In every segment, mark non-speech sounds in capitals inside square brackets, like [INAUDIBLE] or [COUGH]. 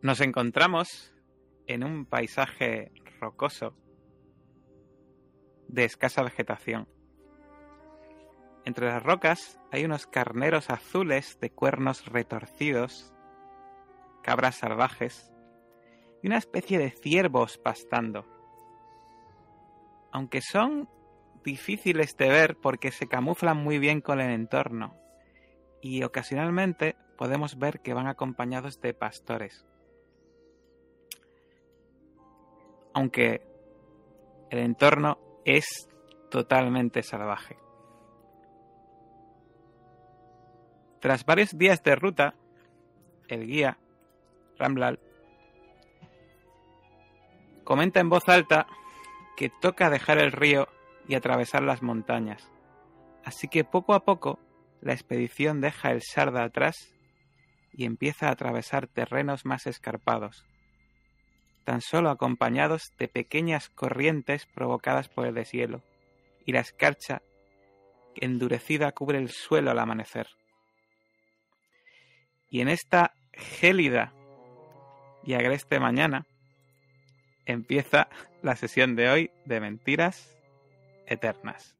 Nos encontramos en un paisaje rocoso de escasa vegetación. Entre las rocas hay unos carneros azules de cuernos retorcidos, cabras salvajes y una especie de ciervos pastando. Aunque son difíciles de ver porque se camuflan muy bien con el entorno y ocasionalmente podemos ver que van acompañados de pastores. Aunque el entorno es totalmente salvaje. Tras varios días de ruta, el guía, Ramlal, comenta en voz alta que toca dejar el río y atravesar las montañas. Así que poco a poco la expedición deja el Sarda atrás y empieza a atravesar terrenos más escarpados, tan solo acompañados de pequeñas corrientes provocadas por el deshielo y la escarcha endurecida cubre el suelo al amanecer. Y en esta gélida y agreste mañana empieza la sesión de hoy de mentiras eternas.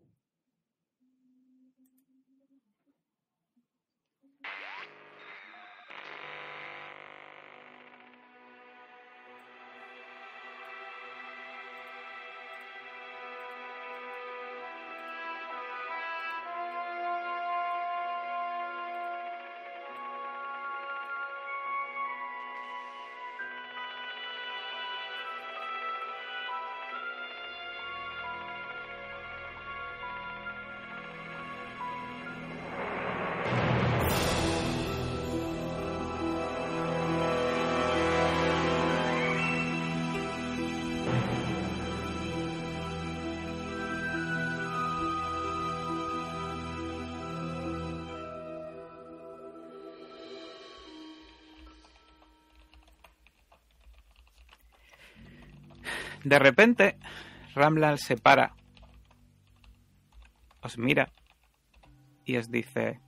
De repente, Ramlal se para, os mira y os dice,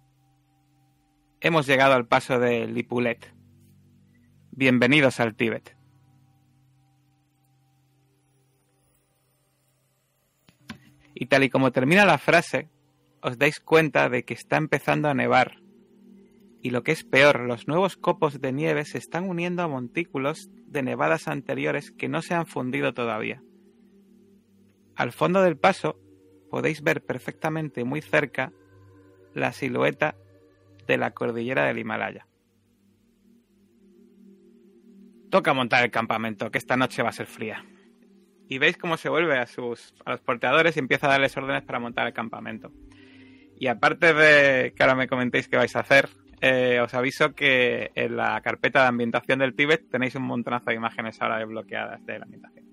hemos llegado al paso de Lipulet. Bienvenidos al Tíbet. Y tal y como termina la frase, os dais cuenta de que está empezando a nevar. Y lo que es peor, los nuevos copos de nieve se están uniendo a montículos de nevadas anteriores que no se han fundido todavía. Al fondo del paso podéis ver perfectamente muy cerca la silueta de la cordillera del Himalaya. Toca montar el campamento, que esta noche va a ser fría. Y veis cómo se vuelve a, sus, a los porteadores y empieza a darles órdenes para montar el campamento. Y aparte de que ahora me comentéis qué vais a hacer, eh, os aviso que en la carpeta de ambientación del Tíbet tenéis un montonazo de imágenes ahora desbloqueadas de la ambientación.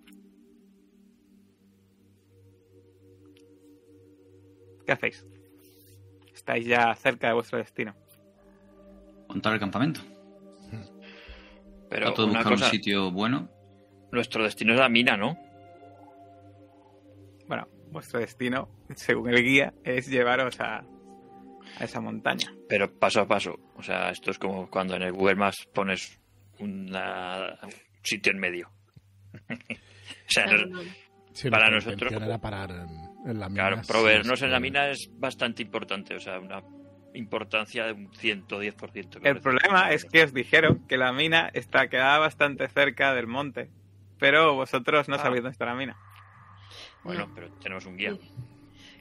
¿Qué hacéis? Estáis ya cerca de vuestro destino. Montar el campamento. Pero Trato de una buscar cosa, un sitio bueno. nuestro destino es la mina, ¿no? Bueno, vuestro destino, [LAUGHS] según el guía, es llevaros a, a esa montaña. Pero paso a paso. O sea, esto es como cuando en el Google Maps pones una- un sitio en medio. [LAUGHS] o sea, no- no. Sí, Para nosotros- era parar en, en la mina. claro, proveernos en la mina es bastante importante. O sea, una importancia de un 110%. me El problema es que os dijeron que la mina está quedada bastante cerca del monte, pero vosotros no Ah. sabéis dónde está la mina. Bueno, No. pero tenemos un guía.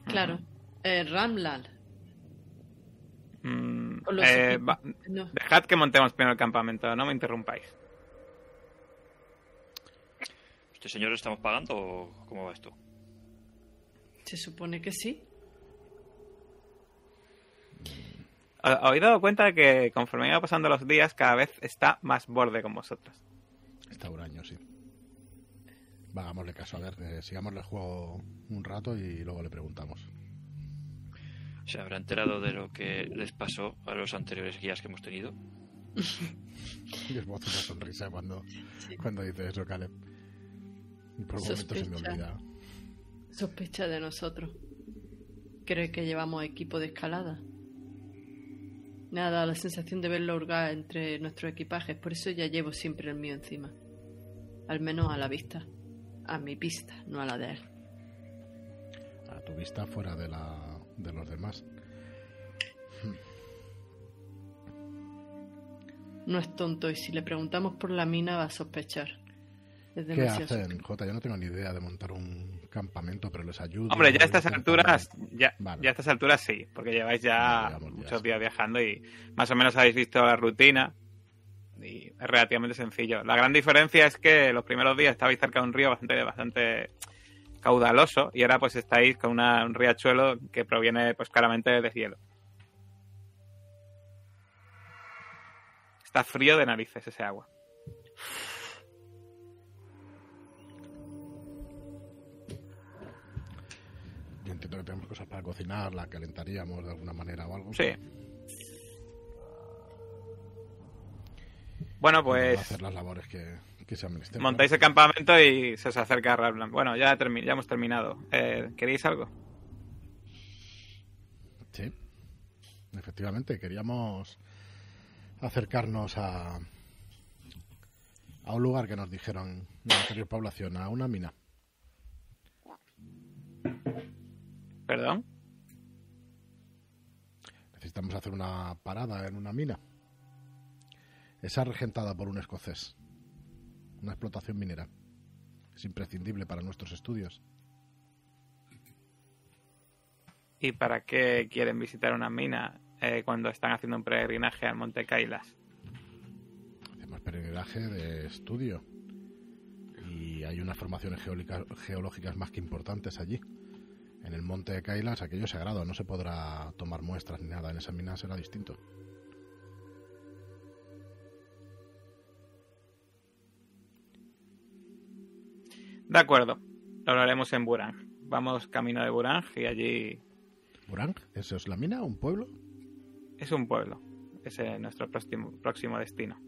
Claro. Eh, Ramlal. Mm, eh, va- No. dejad que montemos primero el campamento, no me interrumpáis. ¿Este señor estamos pagando o cómo va esto? Se supone que sí. ¿Os habéis dado cuenta que conforme iba pasando los días, cada vez está más borde con vosotros? Está un año, sí. Va, hagámosle caso. A ver, eh, sigámosle el juego un rato y luego le preguntamos. ¿Se habrá enterado de lo que les pasó a los anteriores guías que hemos tenido? Y esbozo una sonrisa cuando, Sí. cuando dice eso, Caleb. Y por un momento se me Sospecha. olvida. Sospecha de nosotros. Cree que llevamos equipo de escalada. Me ha dado la sensación de verlo hurgar entre nuestros equipajes, por eso ya llevo siempre el mío encima. Al menos a la vista. A mi vista, no a la de él. A tu vista fuera de, la, de los demás. No es tonto y si le preguntamos por la mina va a sospechar. Es ¿Qué hacen, Jota? Yo no tengo ni idea de montar un campamento, pero les ayudo. Hombre, ya a estas alturas, ya, Vale. ya a estas alturas sí, porque lleváis ya muchos días. días viajando y más o menos habéis visto la rutina y es relativamente sencillo. La gran diferencia es que los primeros días estabais cerca de un río bastante, bastante caudaloso y ahora pues estáis con una- un riachuelo que proviene pues claramente de hielo. Está frío de narices ese agua. Yo entiendo que tenemos cosas para cocinar, la calentaríamos de alguna manera o algo. Sí. Bueno, pues hacer las labores que, que montáis el campamento y se os acerca Ralblan. Bueno, ya, ya hemos terminado. Eh, ¿Queréis algo? Sí. Efectivamente, queríamos acercarnos a, a un lugar que nos dijeron en la anterior población, a una mina. ¿Perdón? Necesitamos hacer una parada en una mina. Esa regentada por un escocés. Una explotación minera. Es imprescindible para nuestros estudios. ¿Y para qué quieren visitar una mina eh, cuando están haciendo un peregrinaje al Monte Kailas? Hacemos peregrinaje de estudio. Y hay unas formaciones geológicas más que importantes allí. En el monte de Kailas aquello es sagrado, no se podrá tomar muestras ni nada. En esa mina será distinto. De acuerdo, lo haremos en Burang. Vamos camino de Burang y allí ¿Burang? ¿Eso es la mina? ¿Un pueblo? es un pueblo. Ese es nuestro próximo, próximo destino.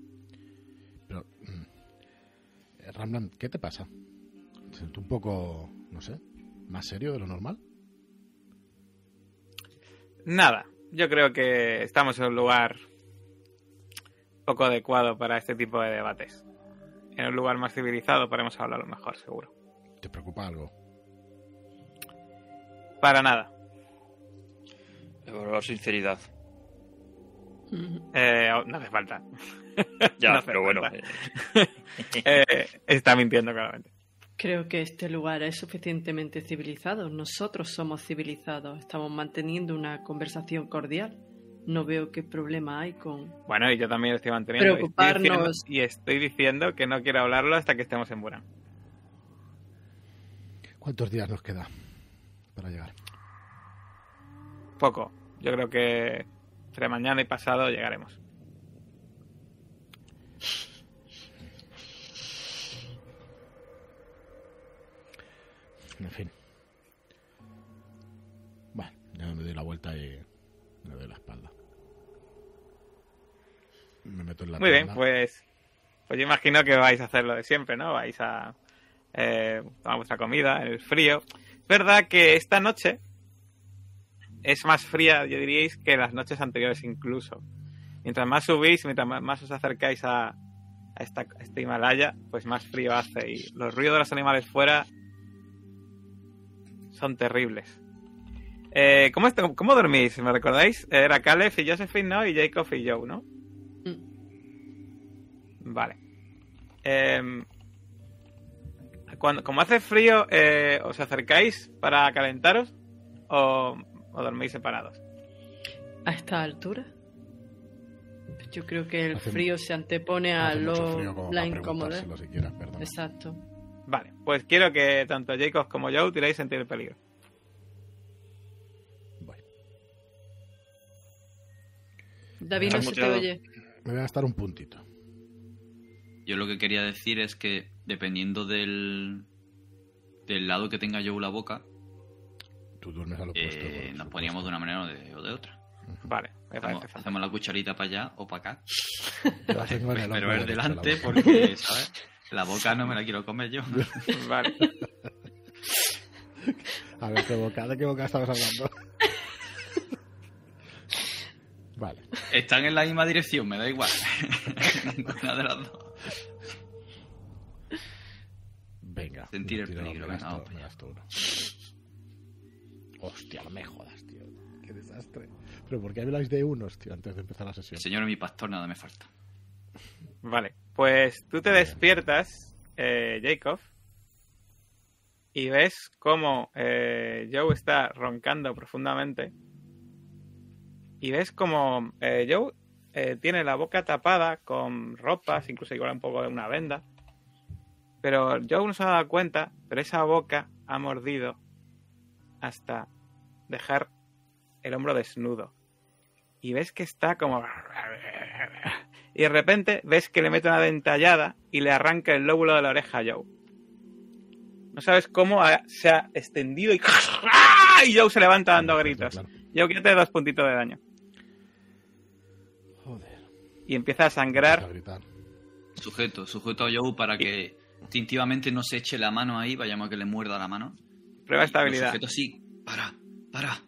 Pero. eh, Ramlan, ¿qué te pasa? Te siento un poco, no sé, más serio de lo normal. Nada, yo creo que estamos en un lugar poco adecuado para este tipo de debates. En un lugar más civilizado podremos hablarlo mejor, seguro. ¿Te preocupa algo? Para nada. Evaluar sinceridad. Eh, no hace falta. [LAUGHS] Ya, No hace pero bueno. falta. eh, [LAUGHS] Eh, está mintiendo claramente. Creo que este lugar es suficientemente civilizado. Nosotros somos civilizados. Estamos manteniendo una conversación cordial. No veo qué problema hay con... Bueno, y yo también estoy manteniendo. y estoy Preocuparnos. diciendo- Y estoy diciendo que no quiero hablarlo hasta que estemos en Burán. ¿Cuántos días nos queda para llegar? Poco. Yo creo que entre mañana y pasado llegaremos. En fin. Bueno, ya me doy la vuelta y me doy la espalda. Me meto en la Muy bien, pues, pues yo imagino que vais a hacer lo de siempre, ¿no? Vais a eh, tomar vuestra comida en el frío. Es verdad que esta noche es más fría, yo diríais, que las noches anteriores incluso. Mientras más subís, mientras más- os acercáis a, a esta, a este Himalaya, pues más frío hace. Y los ruidos de los animales fuera son terribles. Eh, ¿cómo, ¿Cómo dormís? ¿Me recordáis? Era Caleb y Josephine, ¿no? Y Jacob y Joe, ¿no? Vale. Em, cuando, como hace frío, eh, ¿os acercáis para calentaros o, o dormís separados? ¿A esta altura? Yo creo que el Hace- frío se antepone a lo, la incomodidad. Exacto. Vale, pues quiero que tanto Jacob como Joe tiréis sentir el peligro. Voy. David, no se te oye. Me voy a gastar un puntito. Yo lo que quería decir es que dependiendo del, del lado que tenga yo la boca, Tú duermes a lo opuesto. eh, nos poníamos de una manera o de, o de otra. Vale, me Hacemos, parece hacemos la cucharita para allá o para acá. Yo el [LAUGHS] Pero es delante porque, ¿sabes? La boca no me la quiero comer yo. [LAUGHS] Vale. [LAUGHS] A ver, ¿qué boca? ¿De qué boca estabas hablando? vale. Están en la misma dirección, me da igual. Ninguna de las dos. Sentir el peligro, me venga, gasto- vamos me gasto uno. Hostia, no me jodas, tío. Qué desastre. Pero ¿por qué habláis de unos, tío, antes de empezar la sesión? El señor es mi pastor, nada me falta. Vale, pues tú te despiertas, eh, Jacob, y ves cómo eh, Joe está roncando profundamente. Y ves como eh, Joe eh, tiene la boca tapada con ropas, incluso igual un poco de una venda. Pero Joe no se ha dado cuenta, pero esa boca ha mordido hasta dejar el hombro desnudo. Y ves que está como... Y de repente ves que le mete una dentallada y le arranca el lóbulo de la oreja a Joe. No sabes cómo ha- se ha extendido y... y Joe se levanta dando gritos. Claro. Joe, quítate dos puntitos de daño. Joder. Y empieza a sangrar. A gritar. Sujeto, sujeto a Joe para que instintivamente no se eche la mano ahí, vayamos a que le muerda la mano. Prueba estabilidad. sujeto así, para, para.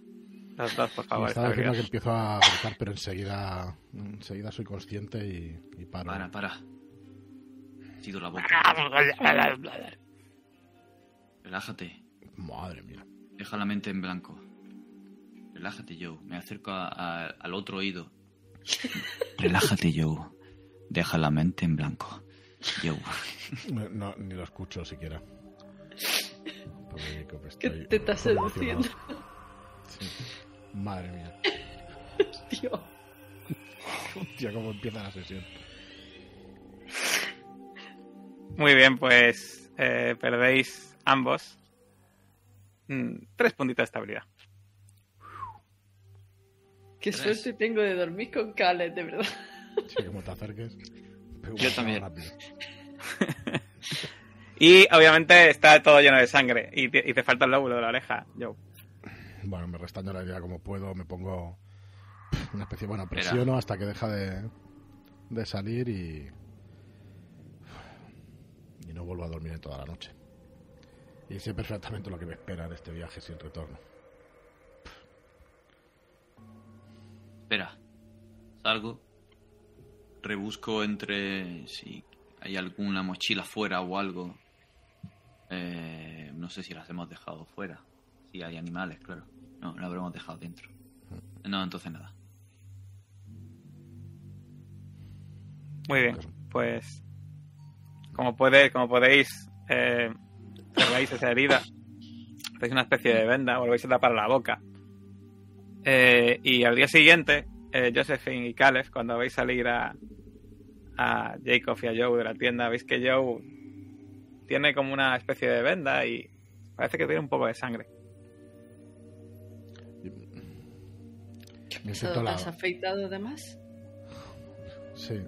Dos, por Me favor. estaba diciendo que empiezo a gritar, pero enseguida, enseguida soy consciente y, y paro. Para, para. Ha sido la boca. Relájate. Madre mía. Deja la mente en blanco. Relájate, Joe. Me acerco a- a- al otro oído. [LAUGHS] Relájate, Joe. Deja la mente en blanco. Joe. No, ni lo escucho siquiera. Pobre Jacob, ¿Qué estoy te estás seduciendo? Sí. Madre mía. Tío. Hostia, cómo empieza la sesión. Muy bien, pues eh, perdéis ambos mm, tres puntitos de estabilidad. Qué Tres. suerte tengo de dormir con Cales, de verdad. Sí, como te acerques. Yo también. [LAUGHS] Y obviamente está todo lleno de sangre y te, y te falta el lóbulo de la oreja, Joe. Bueno, me restando la idea como puedo, me pongo una especie, bueno, presiono hasta que deja de, de salir y. Y no vuelvo a dormir en toda la noche. Y sé perfectamente lo que me espera en este viaje sin retorno. Espera. Salgo. Rebusco entre si hay alguna mochila fuera o algo. Eh, no sé si las hemos dejado fuera. Si hay animales, claro. No, la habremos dejado dentro. No, entonces nada. Muy bien, pues como, puede, como podéis, eh, cerráis esa herida, hacéis una especie de venda, volvéis a tapar la boca. Eh, y al día siguiente, eh, Josephine y Caleb, cuando veis salir a, a Jacob y a Joe de la tienda, veis que Joe tiene como una especie de venda y parece que tiene un poco de sangre. Me siento. ¿Has afeitado además? Sí.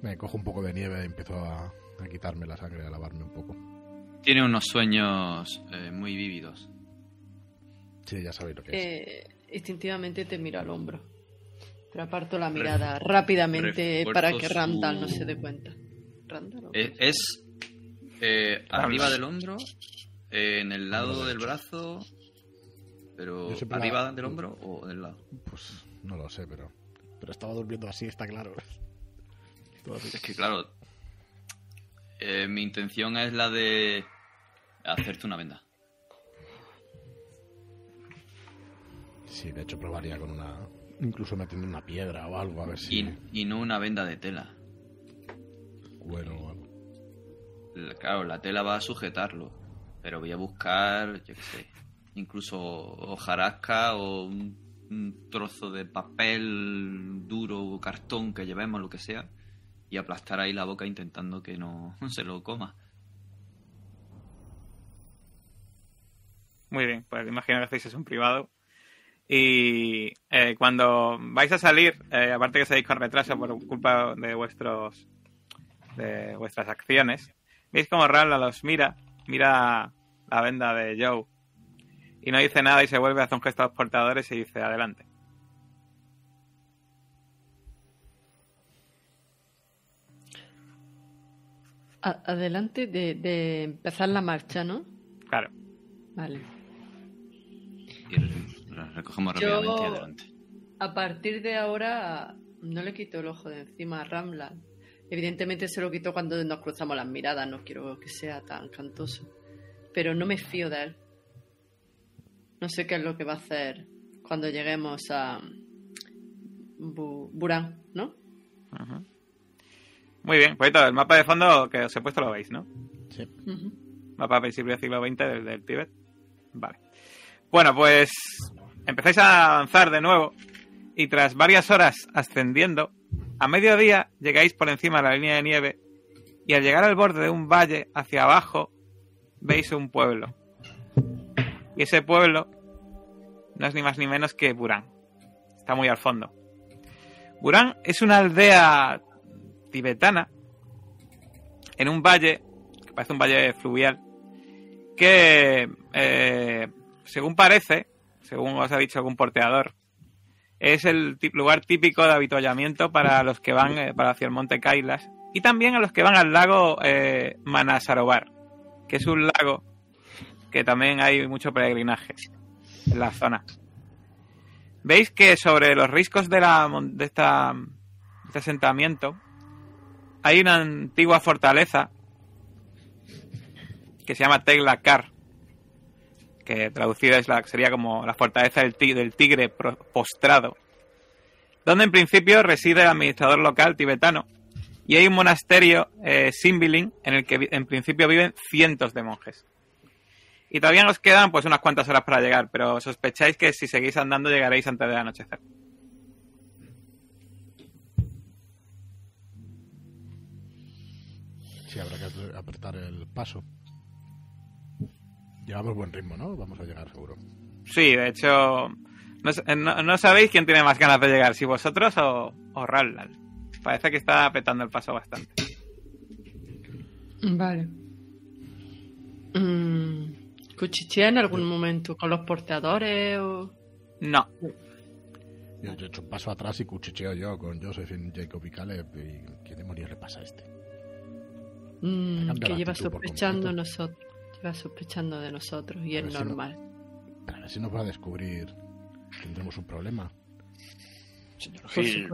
Me cojo un poco de nieve y empiezo a, a quitarme la sangre, a lavarme un poco. Tiene unos sueños eh, muy vívidos. Sí, ya sabéis lo que es. Instintivamente te miro al hombro. Pero aparto la mirada rápidamente para que su- Randall no se dé cuenta. ¿Randall? Eh, es eh, arriba del hombro, eh, en el lado del brazo, pero arriba la- del hombro o del lado. Pues no lo sé, pero. Pero estaba durmiendo así, está claro. Es que claro, eh, mi intención es la de hacerte una venda. Sí, de hecho probaría con una. Incluso metiendo una piedra o algo, a ver si. Y, y no una venda de tela. Cuero o algo. La- Claro, la tela va a sujetarlo, pero voy a buscar, yo qué sé, incluso hojarasca o un, un trozo de papel duro o cartón que llevemos, lo que sea, y aplastar ahí la boca intentando que no [LAUGHS] se lo coma. Muy bien, pues imagino que hacéis eso en privado. Y eh, cuando vais a salir, eh, aparte que seguís con retraso por culpa de vuestros de vuestras acciones, veis como Rala los mira, mira la venda de Joe y no dice nada y se vuelve a hacer un gesto a los portadores y dice adelante. Adelante de, de empezar la marcha, ¿no? Claro. Vale. Recogemos Yo- rápidamente y adelante. A partir de ahora no le quito el ojo de encima a Ramla. Evidentemente se lo quito cuando nos cruzamos las miradas, no quiero que sea tan cantoso. Pero no me fío de él. No sé qué es lo que va a hacer cuando lleguemos a Bu- Burán, ¿no? Ujú. Muy bien, pues todo, el mapa de fondo que os he puesto lo veis, ¿no? Sí. Ujú. Mapa visible siglo XX del, del Tíbet. Vale. Bueno, pues empezáis a avanzar de nuevo y tras varias horas ascendiendo, a mediodía llegáis por encima de la línea de nieve y al llegar al borde de un valle hacia abajo veis un pueblo. Y ese pueblo no es ni más ni menos que Burán. Está muy al fondo. Burán es una aldea tibetana en un valle, que parece un valle fluvial, que, eh, según parece, según os ha dicho algún porteador, es el lugar típico de avituallamiento para los que van eh, para hacia el monte Kailas y también a los que van al lago eh, Manasarovar, que es un lago que también hay mucho peregrinaje en la zona. Veis que sobre los riscos de, la, de, esta, este asentamiento hay una antigua fortaleza que se llama Teglakar, traducida es la, sería como la fortaleza del, ti- del tigre postrado, donde en principio reside el administrador local tibetano y hay un monasterio eh, Simbilin en el que en principio viven cientos de monjes. Y todavía nos quedan pues unas cuantas horas para llegar, pero sospecháis que si seguís andando llegaréis antes del anochecer. Sí, habrá que apre- apretar el paso. Llevamos buen ritmo, ¿no? Vamos a llegar seguro. Sí, de hecho, no, eh, no- no sabéis quién tiene más ganas de llegar, si vosotros o, o Raldan. Parece que está apretando el paso bastante. Vale. Mm, ¿Cuchichea en algún momento con los porteadores o...? No, Yo, yo he hecho un paso atrás y cuchicheo yo con Josephine, Jacob y Caleb. ¿Y qué demonios le pasa a este? Mm, que lleva sospechando nosotros. Lleva sospechando de nosotros y A es si no- normal. A ver si nos va a descubrir. Tendremos un problema. Señor Gil,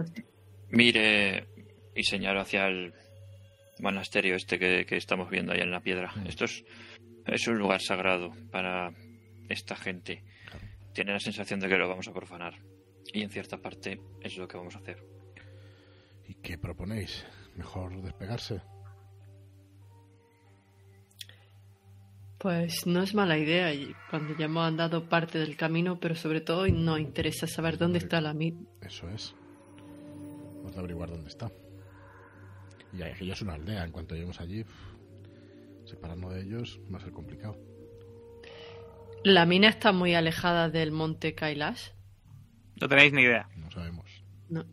mire y señalo hacia el monasterio este que, que estamos viendo ahí en la piedra. Mm. Esto es, es un lugar sagrado para esta gente. Claro. Tiene la sensación de que lo vamos a profanar. Y en cierta parte es lo que vamos a hacer. ¿Y qué proponéis? ¿Mejor despegarse? Pues no es mala idea y cuando ya hemos andado parte del camino, pero sobre todo nos interesa saber dónde está la mit. Eso es. Vamos a averiguar dónde está. Y aquello es una aldea. En cuanto lleguemos allí, separarnos de ellos va a ser complicado. La mina está muy alejada del monte Kailash. no tenéis ni idea. No sabemos. No.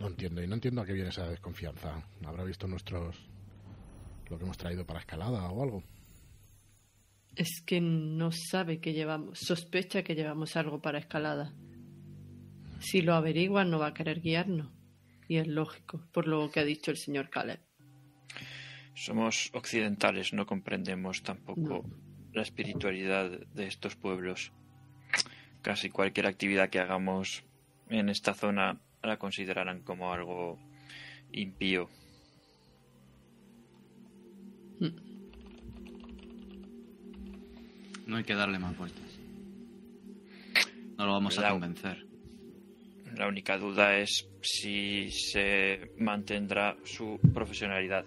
No entiendo. Y no entiendo a qué viene esa desconfianza. ¿Habrá visto nuestros... lo que hemos traído para escalada o algo? Es que no sabe que llevamos, sospecha que llevamos algo para escalada. Si lo averigua no va a querer guiarnos. Y es lógico, por lo que ha dicho el señor Caleb. Somos occidentales, no comprendemos tampoco No. la espiritualidad de estos pueblos. Casi cualquier actividad que hagamos en esta zona la considerarán como algo impío. No hay que darle más vueltas. No lo vamos a convencer. La única duda es si se mantendrá su profesionalidad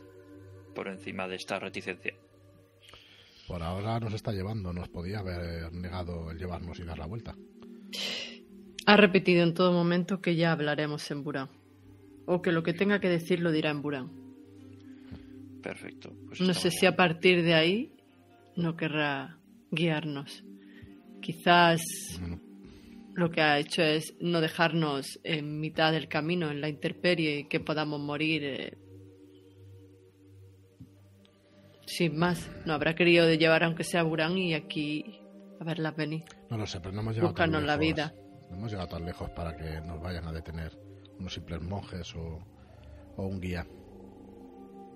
por encima de esta reticencia. Por ahora nos está llevando. Nos podía haber negado el llevarnos y dar la vuelta. Ha repetido en todo momento que ya hablaremos en Burán. O que lo que tenga que decir lo dirá en Burán. Perfecto. pues No sé si a partir de ahí no querrá guiarnos. Quizás Bueno, lo que ha hecho es no dejarnos en mitad del camino, en la intemperie, y que podamos morir eh, sin más. No habrá querido de llevar aunque sea Burán y aquí a verlas venir. no lo sé, pero no hemos llegado Búscanos la vida. No hemos llegado tan lejos para que nos vayan a detener unos simples monjes o, o un guía.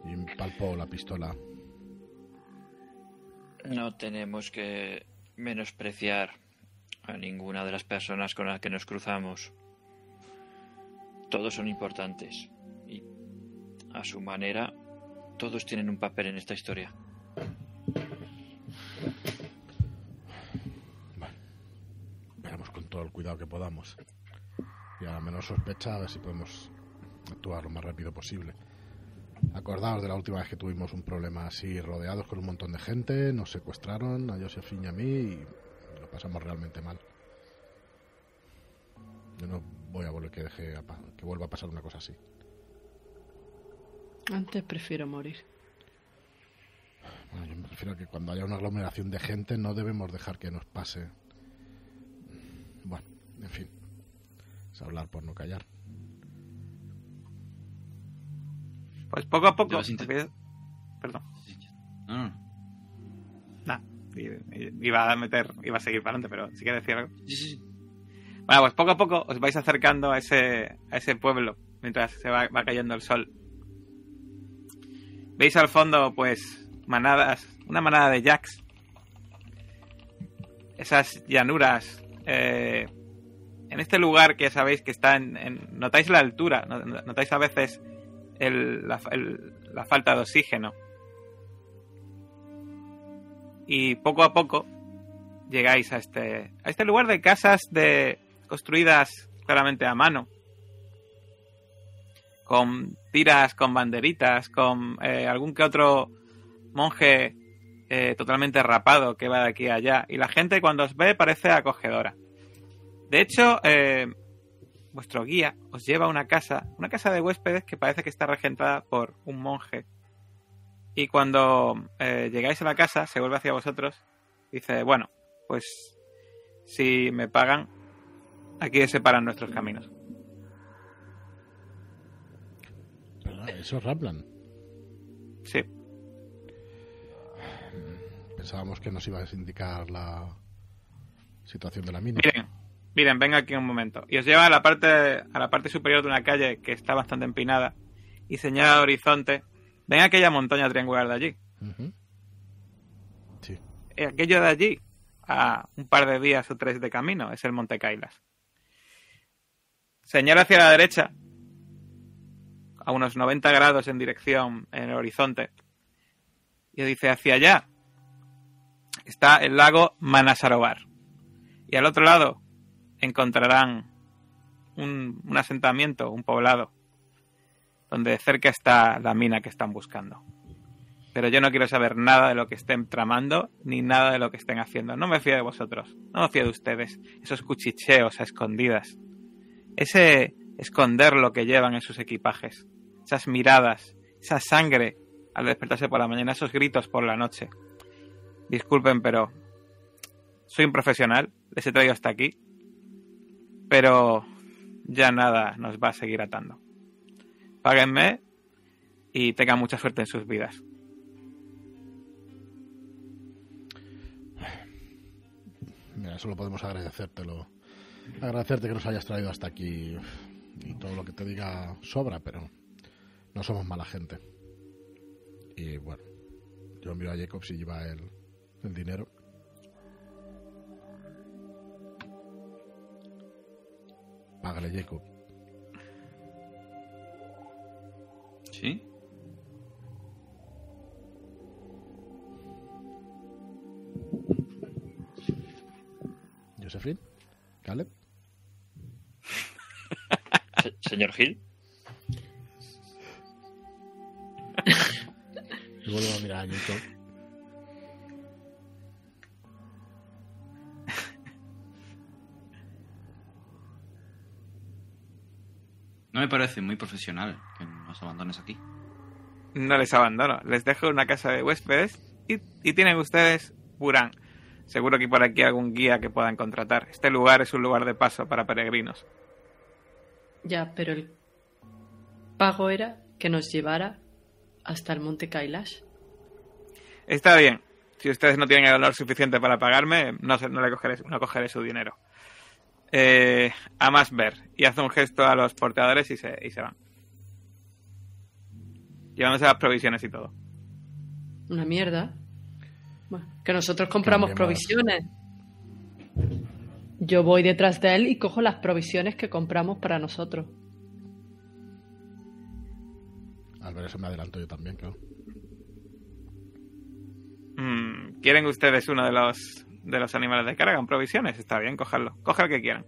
Y palpó la pistola. No tenemos que menospreciar a ninguna de las personas con las que nos cruzamos. Todos son importantes y a su manera todos tienen un papel en esta historia. Veamos con todo el cuidado que podamos. Y a la menor sospecha a ver si podemos actuar lo más rápido posible. Acordaos de la última vez que tuvimos un problema así, rodeados con un montón de gente, nos secuestraron a Josephine y a mí y lo pasamos realmente mal. Yo no voy a volver que deje a pa- que vuelva a pasar una cosa así. Antes prefiero morir. Bueno, yo me refiero a que cuando haya una aglomeración de gente no debemos dejar que nos pase. En fin. Es hablar por no callar. Pues poco a poco. Empieza- Perdón. No. Nah, iba a meter, iba a seguir para adelante, pero si quieres decir algo. Sí, sí, sí. Bueno, pues poco a poco os vais acercando a ese, a ese pueblo mientras se va, va cayendo el sol. Veis al fondo, pues, manadas, una manada de jacks. Esas llanuras. eh, en este lugar que sabéis que está en. notáis la altura, no- no- notáis a veces la falta de oxígeno. Y poco a poco llegáis a este, a este lugar de casas de construidas claramente a mano. Con tiras, con banderitas, con eh, algún que otro monje eh, totalmente rapado que va de aquí a allá. Y la gente cuando os ve parece acogedora. De hecho, eh, vuestro guía os lleva a una casa, una casa de huéspedes que parece que está regentada por un monje. Y cuando eh, llegáis a la casa, se vuelve hacia vosotros y dice, bueno, pues si me pagan, aquí se separan nuestros caminos. ¿Verdad? Eso es Raplan. Sí, Pensábamos que nos ibas a indicar la situación de la mina. miren, miren, venga aquí un momento. Y os lleva a la parte, a la parte superior de una calle que está bastante empinada y señala al horizonte. Ven aquella montaña triangular de allí. Ujú. Sí. Eh, Aquello de allí, a un par de días o tres de camino, es el Monte Kailas. Señala hacia la derecha, a unos 90 grados en dirección en el horizonte, y dice hacia allá está el lago Manasarovar. Y al otro lado encontrarán un, asentamiento, un poblado, donde cerca está la mina que están buscando pero yo no quiero saber nada de lo que estén tramando ni nada de lo que estén haciendo. No me fío de vosotros, no me fío de ustedes, esos cuchicheos a escondidas, ese esconder lo que llevan en sus equipajes, esas miradas, esa sangre al despertarse por la mañana, esos gritos por la noche. Disculpen, pero soy un profesional, les he traído hasta aquí, pero ya nada nos va a seguir atando. Páguenme y tengan mucha suerte en sus vidas. Mira, solo podemos agradecértelo. Agradecerte que nos hayas traído hasta aquí y todo lo que te diga sobra, pero no somos mala gente. Y bueno, yo miro a Jacob si lleva el, el dinero. Págale, Jacob. ¿Sí? Josephine, Caleb. Se- señor Gil, [LAUGHS] Y vuelvo a mirar a Jacob. No me parece muy profesional que nos abandones aquí. No les abandono, les dejo una casa de huéspedes y, y tienen ustedes Burán. Seguro que por aquí hay algún guía que puedan contratar. Este lugar es un lugar de paso para peregrinos. Ya, pero el pago era que nos llevara hasta el monte Kailash. Está bien. Si ustedes no tienen el valor suficiente para pagarme, no, se- no le cogeré, no cogeré su dinero. Eh, a más ver. Y hace un gesto a los porteadores y se, y se van. Llevándose las provisiones y todo. Una mierda. Bueno, que nosotros compramos provisiones. Yo voy detrás de él y cojo las provisiones que compramos para nosotros. Al ver eso me adelanto yo también, claro. Mm, ¿Quieren ustedes uno de los de los animales de carga en provisiones? Está bien, cogerlo. Coge el que quieran.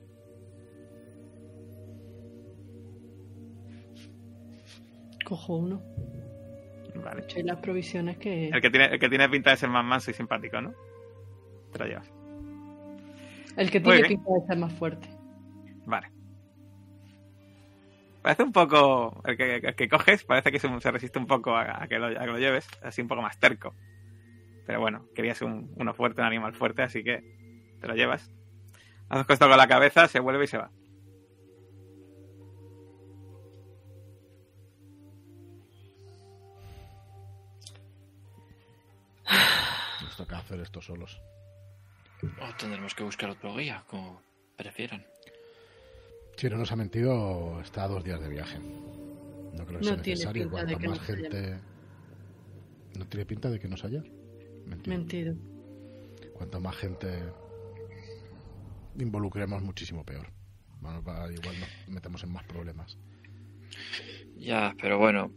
Cojo uno. Vale. Echáis las provisiones que... El que tiene, el que tiene pinta de ser más manso y simpático, ¿no? Te lo llevas. El que tiene pinta de ser más fuerte. Vale. Parece un poco. El que, el que coges parece que se, se resiste un poco a, a que lo, a que lo lleves. Así un poco más terco. Pero bueno, querías un, uno fuerte, un animal fuerte, así que te lo llevas. Haces esto con la cabeza, se vuelve y se va. Nos toca hacer esto solos. O tendremos que buscar otro guía, como prefieran. Si no nos ha mentido, está a dos días de viaje. No creo que sea No necesario. pinta de Cuanto que más gente. ¿No tiene pinta de que nos haya? Mentira. Mentido. Cuanto más gente involucremos, muchísimo peor. Bueno, igual nos metemos en más problemas. Ya, pero bueno,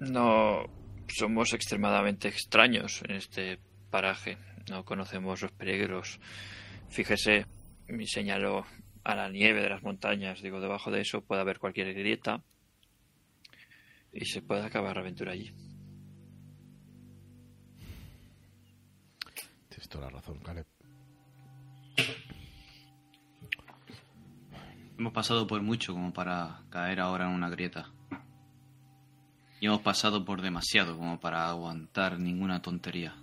no somos extremadamente extraños en este paraje. No conocemos los peligros. Fíjese, me señaló a la nieve de las montañas. Digo, debajo de eso puede haber cualquier grieta y se puede acabar la aventura allí. La razón. Hemos pasado por mucho como para caer ahora en una grieta. Y hemos pasado por demasiado como para aguantar ninguna tontería.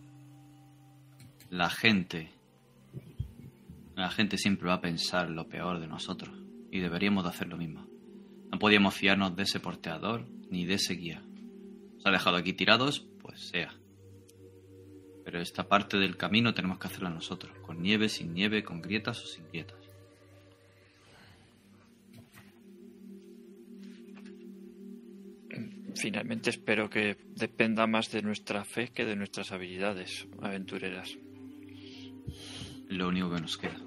La gente... La gente siempre va a pensar lo peor de nosotros. Y deberíamos de hacer lo mismo. No podíamos fiarnos de ese porteador ni de ese guía. Nos ha dejado aquí tirados, pues sea. Pero esta parte del camino tenemos que hacerla nosotros. Con nieve, sin nieve, con grietas o sin grietas. Finalmente espero que dependa más de nuestra fe que de nuestras habilidades aventureras. Lo único que nos queda.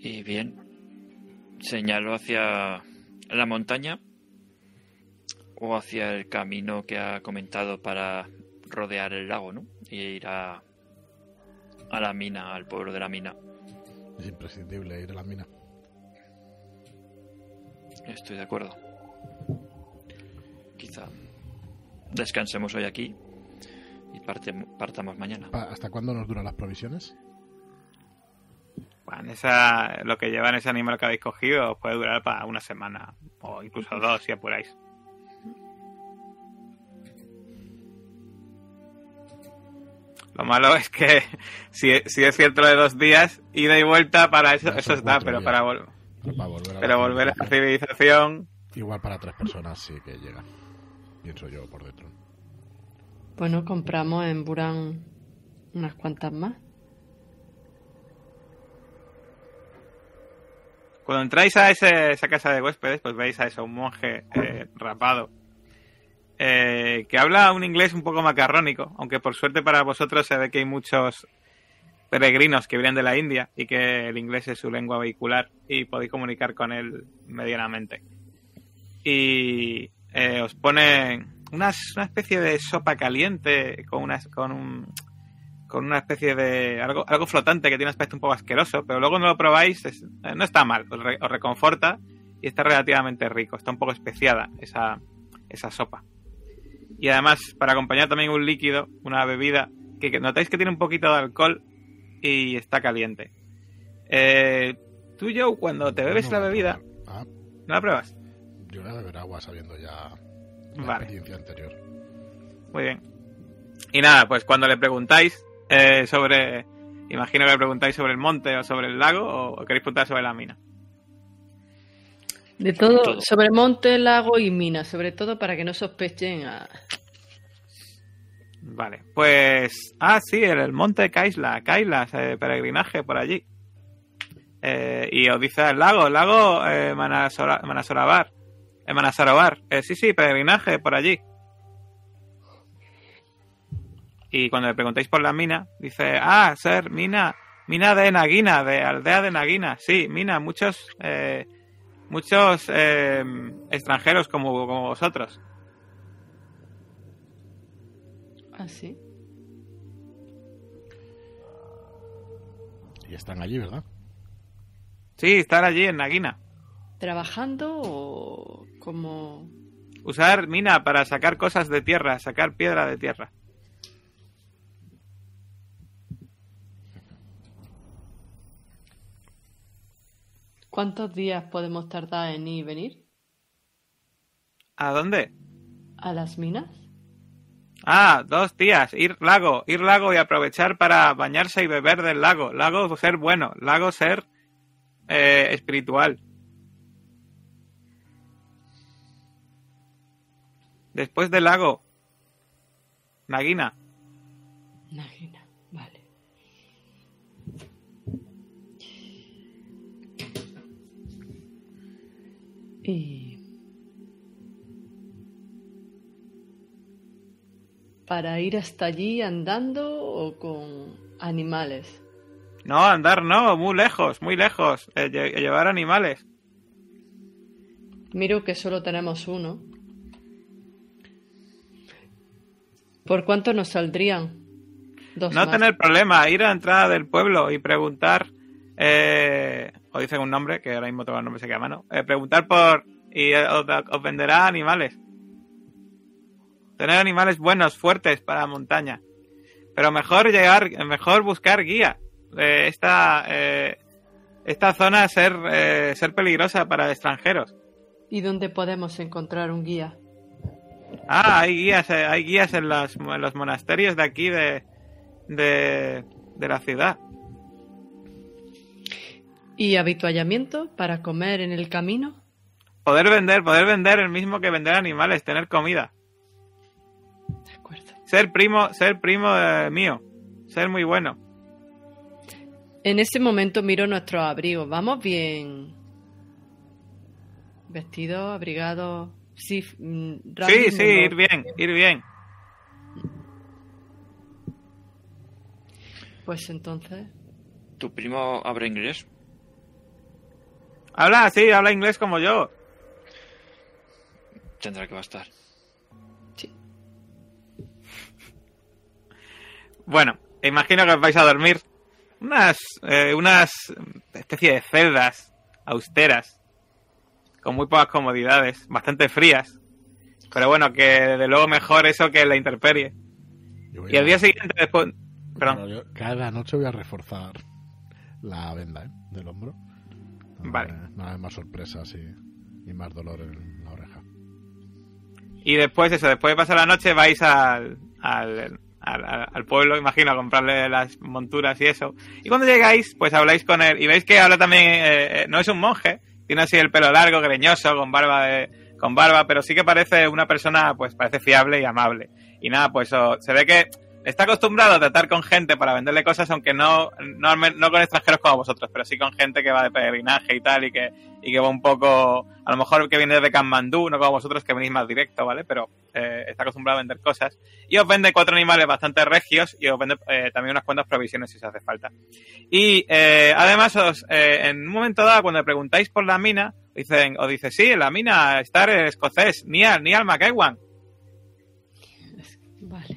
Y bien, señalo hacia la montaña o hacia el camino que ha comentado para rodear el lago, ¿no? Y ir a, a la mina, al pueblo de la mina. Es imprescindible ir a la mina. Estoy de acuerdo. Quizá descansemos hoy aquí y parte- partamos mañana. ¿Hasta cuándo nos duran las provisiones? Bueno, esa, lo que lleva en ese animal que habéis cogido os puede durar para una semana. O incluso dos, si apuráis. Lo malo es que si, si es cierto lo de dos días, ida y vuelta, para eso, eso está, pero días. para, vol- Pero para volver a, pero la volver a la civilización, Igual para tres personas sí que llega. Pienso yo por dentro. Bueno, compramos en Burán unas cuantas más. Cuando entráis a ese- esa casa de huéspedes, pues veis a eso, un monje eh, rapado, eh, que habla un inglés un poco macarrónico, aunque por suerte para vosotros se ve que hay muchos peregrinos que vienen de la India y que el inglés es su lengua vehicular y podéis comunicar con él medianamente. Y eh, os pone una especie de sopa caliente con, unas, con un con una especie de algo, algo flotante que tiene un aspecto un poco asqueroso, pero luego no lo probáis, eh, no está mal, os, os reconforta y está relativamente rico, está un poco especiada esa, esa sopa. Y además, para acompañar también un líquido, una bebida, que, que notáis que tiene un poquito de alcohol y está caliente. Eh, tú, Joe, cuando te bebes No la bebida, probar. Ah, ¿no la pruebas? yo voy a beber agua sabiendo ya la Vale. experiencia anterior. Muy bien. Y nada, pues cuando le preguntáis eh, sobre... Imagino que le preguntáis sobre el monte o sobre el lago o queréis preguntar sobre la mina. De todo, Todo. sobre monte, lago y mina, sobre todo para que no sospechen a... Vale, pues... Ah, sí, el, el monte Kaisla, Kaisla, eh, peregrinaje por allí. Eh, y os dice el lago, el lago eh, Manasora- Manasorabar. Eh, Manasarobar. Eh, sí, sí, peregrinaje por allí. Y cuando le preguntáis por la mina, dice, ah, ser mina, mina de Nagina, de aldea de Nagina. Sí, mina, muchos, eh, muchos eh, extranjeros como, como vosotros. ¿Ah, sí? Y están allí, ¿verdad? Sí, están allí en Nagina. ¿Trabajando o como...? Usar mina para sacar cosas de tierra, sacar piedra de tierra. ¿Cuántos días podemos tardar en ir y venir? ¿A dónde? ¿A las minas? Ah, dos días. Ir lago, ir lago y aprovechar para bañarse y beber del lago. Lago ser bueno, lago ser eh, espiritual. Después del lago, Nagina. Nagina, Y... ¿Para ir hasta allí andando o con animales? No, andar no, muy lejos, muy lejos. Eh, lle- llevar animales. Miro que solo tenemos uno. ¿Por cuánto nos saldrían? Dos No más. tener problema, ir a la entrada del pueblo y preguntar, eh, o dicen un nombre, que ahora mismo todo el nombre se queda a mano, eh, preguntar por, y eh, os, os venderá animales. Tener animales buenos, fuertes para la montaña. Pero mejor llegar, mejor buscar guía. Eh, esta, eh, esta zona ser, eh, ser peligrosa para extranjeros. ¿Y dónde podemos encontrar un guía? Ah, hay guías, eh, hay guías en los, en los monasterios de aquí de, de, de la ciudad. ¿Y habituallamiento para comer en el camino? Poder vender, poder vender el mismo que vender animales, tener comida. De acuerdo. Ser primo, ser primo eh, mío. Ser muy bueno. En ese momento miro nuestros abrigos. ¿Vamos bien? ¿Vestidos, abrigados? Sí, mm, Sí, sí, ir bien, ir bien. Pues entonces... ¿Tu primo habla inglés? Habla, sí, habla inglés como yo. Tendrá que bastar. Sí. Bueno, imagino que os vais a dormir. Unas, eh, unas especie de celdas austeras, con muy pocas comodidades, bastante frías. Pero bueno, que de luego mejor eso que la voy Y al a- día siguiente después... Perdón. Bueno, yo cada noche voy a reforzar la venda ¿eh? del hombro. Vale. hay más sorpresas y, y más dolor en la oreja. Y después eso, después de pasar la noche vais al, al, al, al- al pueblo, imagino, a comprarle las monturas y eso. Y cuando llegáis, pues habláis con él y veis que habla también, eh, eh, no es un monje, tiene así el pelo largo, greñoso, con barba de, con barba, pero sí que parece una persona, pues parece fiable y amable. Y nada, pues oh, se ve que está acostumbrado a tratar con gente para venderle cosas, aunque no, no, al no con extranjeros como vosotros, pero sí con gente que va de peregrinaje y tal, y que, y que va un poco, a lo mejor que viene de Kanmandú, no como vosotros que venís más directo, ¿vale? Pero eh, está acostumbrado a vender cosas. Y os vende cuatro animales bastante regios y os vende eh, también unas cuantas provisiones si os hace falta. Y eh, además, os, eh, en un momento dado, cuando le preguntáis por la mina, dicen, os dice, sí, la mina está el escocés, Nial, Nial McEwan. Vale. Vale.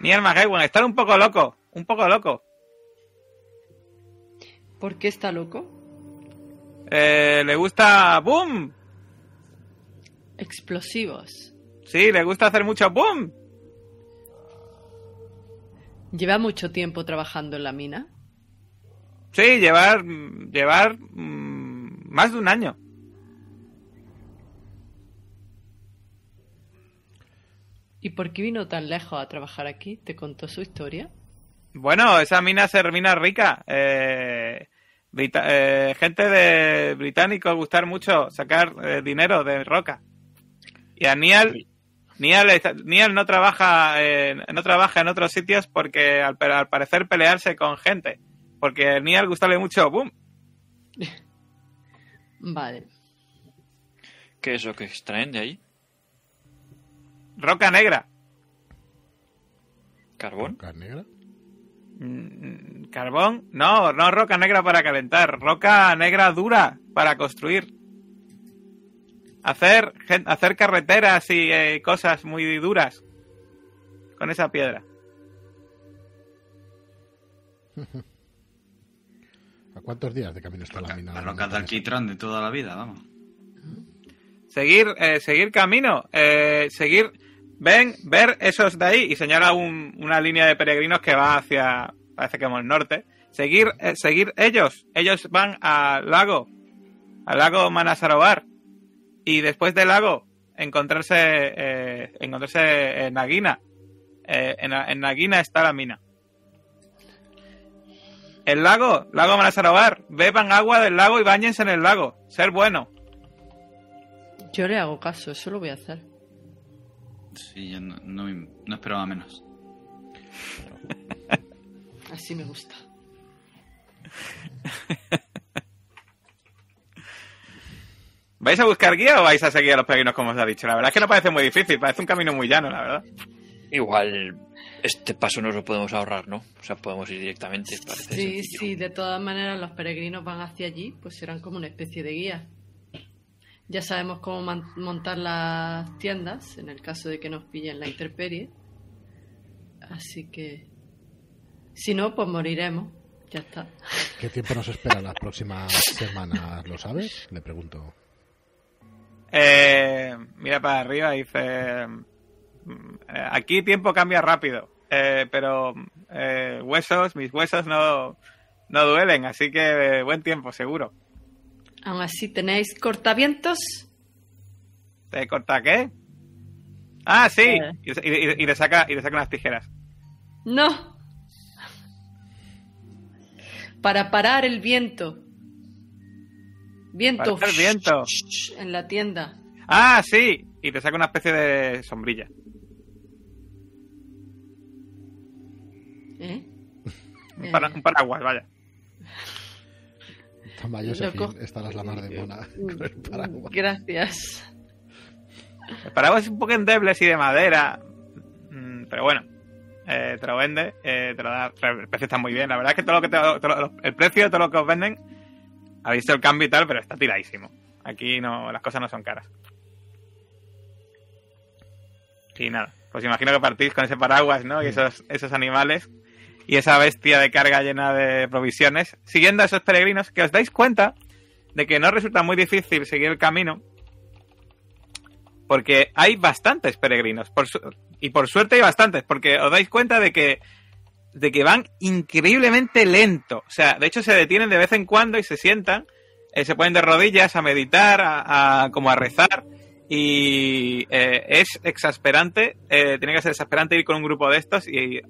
Nial McEwan, está un poco loco, un poco loco. ¿Por qué está loco? Eh, le gusta boom. Explosivos. Sí, le gusta hacer mucho boom. ¿Lleva mucho tiempo trabajando en la mina? Sí, llevar, llevar mm, más de un año. ¿Y por qué vino tan lejos a trabajar aquí? ¿Te contó su historia? Bueno, esa mina es mina rica. Eh, brita- eh, gente de británico gustar mucho sacar eh, dinero de roca. Y a Nial, Nial, no trabaja, en- no trabaja en otros sitios porque al, pa- al parecer pelearse con gente. Porque a Nial gustarle mucho, boom. [LAUGHS] Vale. ¿Qué es lo que extraen de ahí? Roca negra. ¿Carbón? ¿Roca negra? Mm, ¿Carbón? No, no roca negra para calentar. Roca negra dura para construir. Hacer, hacer carreteras y eh, cosas muy duras con esa piedra. [LAUGHS] ¿A cuántos días de camino está la mina? Las de rocas de alquitrán de toda la vida, vamos. Seguir, eh, seguir camino, eh, seguir, ven, ver esos de ahí y señala un- una línea de peregrinos que va hacia, parece que el norte. Seguir, eh, seguir ellos, ellos van al lago, al lago Manasarovar y después del lago encontrarse, eh, encontrarse en Nagina. Eh, en, en Nagina está la mina. El lago, lago Manasarovar, beban agua del lago y bañense en el lago, ser bueno. Yo le hago caso, eso lo voy a hacer. Sí, yo no, no, no esperaba menos. [LAUGHS] Así me gusta. [LAUGHS] ¿Vais a buscar guía o vais a seguir a los peregrinos como os ha dicho? La verdad es que no parece muy difícil, parece un camino muy llano, la verdad. Igual este paso nos lo podemos ahorrar, ¿no? O sea, podemos ir directamente. Parece Sí, sencillo. sí, de todas maneras los peregrinos van hacia allí, pues serán como una especie de guía. Ya sabemos cómo man- montar las tiendas en el caso de que nos pillen la intemperie. Así que si no, pues moriremos. Ya está. ¿Qué tiempo nos espera las próximas semanas? ¿Lo sabes? Le pregunto. Eh, mira para arriba y dice... mm, Aquí tiempo cambia rápido, eh, pero eh, huesos, mis huesos no, no duelen, así que eh, buen tiempo, seguro. Aún así, ¿tenéis cortavientos? ¿Te corta qué? Ah, sí, Eh. y, y- y le saca, y le saca unas tijeras. No. Para parar el viento. Viento. Para el viento. En la tienda. Ah, sí, y te saca una especie de sombrilla. ¿Eh? Un, para- un paraguas, vaya. Toma, cojo. estarás la mar de mona [LAUGHS] [LAUGHS] con el paraguas. Gracias. El paraguas es un poco endeble, así de madera. Mm, Pero bueno, eh, te lo vende, eh, te lo da. El precio está muy bien. La verdad es que todo lo que te- todo lo- el precio de todo lo que os venden, habéis visto el cambio y tal, pero está tiradísimo. Aquí no, las cosas no son caras. Y nada, pues imagino que partís con ese paraguas, ¿no? Y esos, esos animales y esa bestia de carga llena de provisiones, siguiendo a esos peregrinos, que os dais cuenta de que no resulta muy difícil seguir el camino, porque hay bastantes peregrinos, y por suerte hay bastantes, porque os dais cuenta de que de que van increíblemente lento. O sea, de hecho se detienen de vez en cuando y se sientan, eh, se ponen de rodillas a meditar, a, a- como a rezar. Y eh, es exasperante, eh, tiene que ser exasperante ir con un grupo de estos y eh,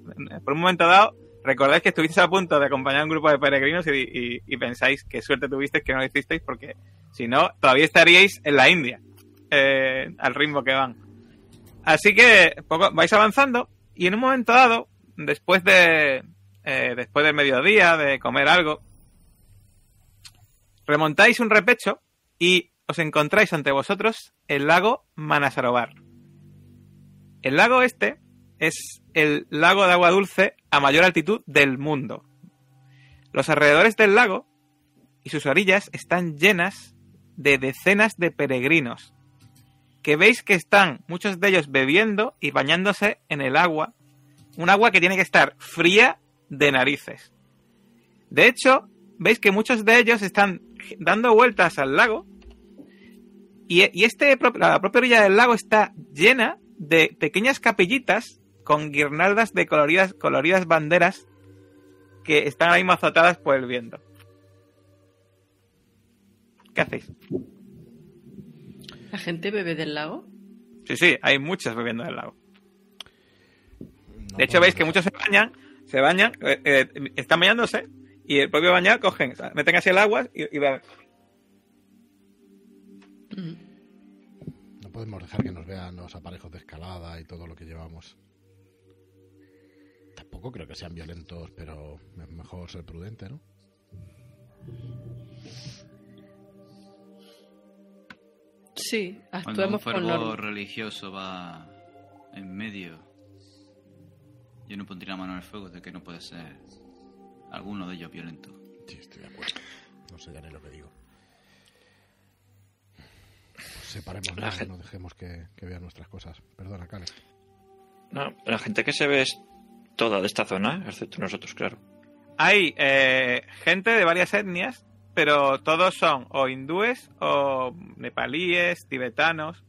por un momento dado recordáis que estuvisteis a punto de acompañar a un grupo de peregrinos y, y- pensáis qué suerte tuvisteis que no lo hicisteis porque si no todavía estaríais en la India eh, al ritmo que van. Así que poco, vais avanzando y en un momento dado, después de eh, después del mediodía, de comer algo, remontáis un repecho y os encontráis ante vosotros el lago Manasarovar. El lago este es el lago de agua dulce a mayor altitud del mundo. Los alrededores del lago y sus orillas están llenas de decenas de peregrinos, que veis que están muchos de ellos bebiendo y bañándose en el agua, un agua que tiene que estar fría de narices. De hecho, veis que muchos de ellos están dando vueltas al lago y, y este, la propia orilla del lago está llena de pequeñas capillitas con guirnaldas de coloridas, coloridas banderas que están ahí azotadas por el viento. ¿Qué hacéis? ¿La gente bebe del lago? Sí, sí, hay muchos bebiendo del lago. No De hecho, veis que muchos se bañan, se bañan, eh, eh, están bañándose y el propio bañar cogen, o sea, meten así el agua y, y beben. Mm. No podemos dejar que nos vean los aparejos de escalada y todo lo que llevamos. Tampoco creo que sean violentos, pero es mejor ser prudente, ¿no? Sí, Cuando un actuemos fervor religioso va en medio, yo no pondría la mano en el fuego de que no puede ser alguno de ellos violento. Sí, estoy de acuerdo. No sé ya ni lo que digo. Separemos, La no, gen- no dejemos que, que vean nuestras cosas. Perdona, Cale. No, la gente que se ve es toda de esta zona, excepto nosotros, claro. Hay eh, gente de varias etnias, pero todos son o hindúes o nepalíes, tibetanos.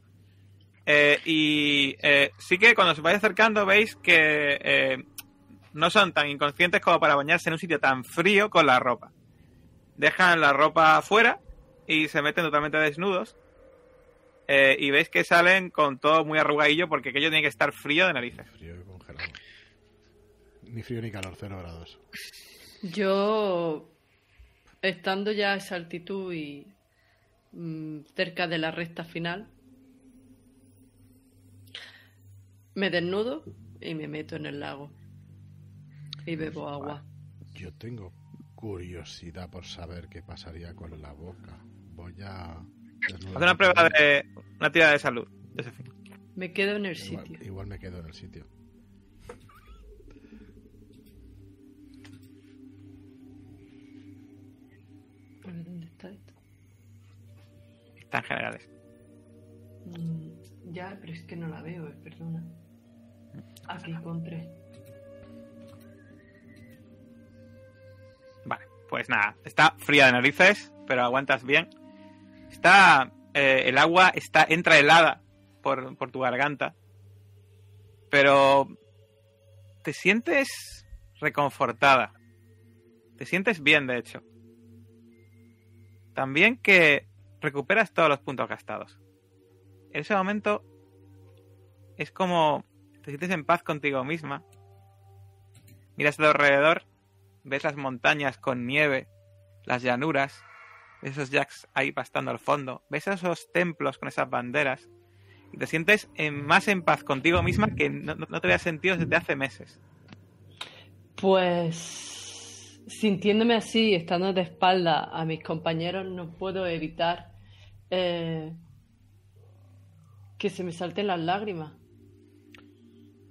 Eh, y eh, sí que cuando os vais acercando veis que eh, no son tan inconscientes como para bañarse en un sitio tan frío con la ropa. Dejan la ropa afuera y se meten totalmente desnudos. Eh, y veis que salen con todo muy arrugadillo porque aquello tiene que estar frío de narices. Frío. Ni frío ni calor, cero grados. Yo, estando ya a esa altitud y mm, cerca de la recta final, me desnudo y me meto en el lago. Y bebo agua. Yo tengo curiosidad por saber qué pasaría con la boca. Voy a... Haz una prueba de una tirada de salud. Me quedo en el Igual, sitio. igual me quedo en el sitio. Ver, ¿dónde está esto? Están generales. Mm, ya, pero es que no la veo, eh, perdona. Aquí con tres. Vale, pues nada, está fría de narices, pero aguantas bien. Está. eh, el agua está entra helada por, por tu garganta. Pero. Te sientes reconfortada. Te sientes bien, de hecho. También que recuperas todos los puntos gastados. En ese momento. Es como. Te sientes en paz contigo misma. Miras a tu alrededor ves las montañas con nieve, las llanuras, esos jacks ahí pastando al fondo, ves esos templos con esas banderas y te sientes en- más en paz contigo misma que no, no- te habías sentido desde hace meses. Pues sintiéndome así, estando de espalda a mis compañeros, no puedo evitar eh, que se me salten las lágrimas.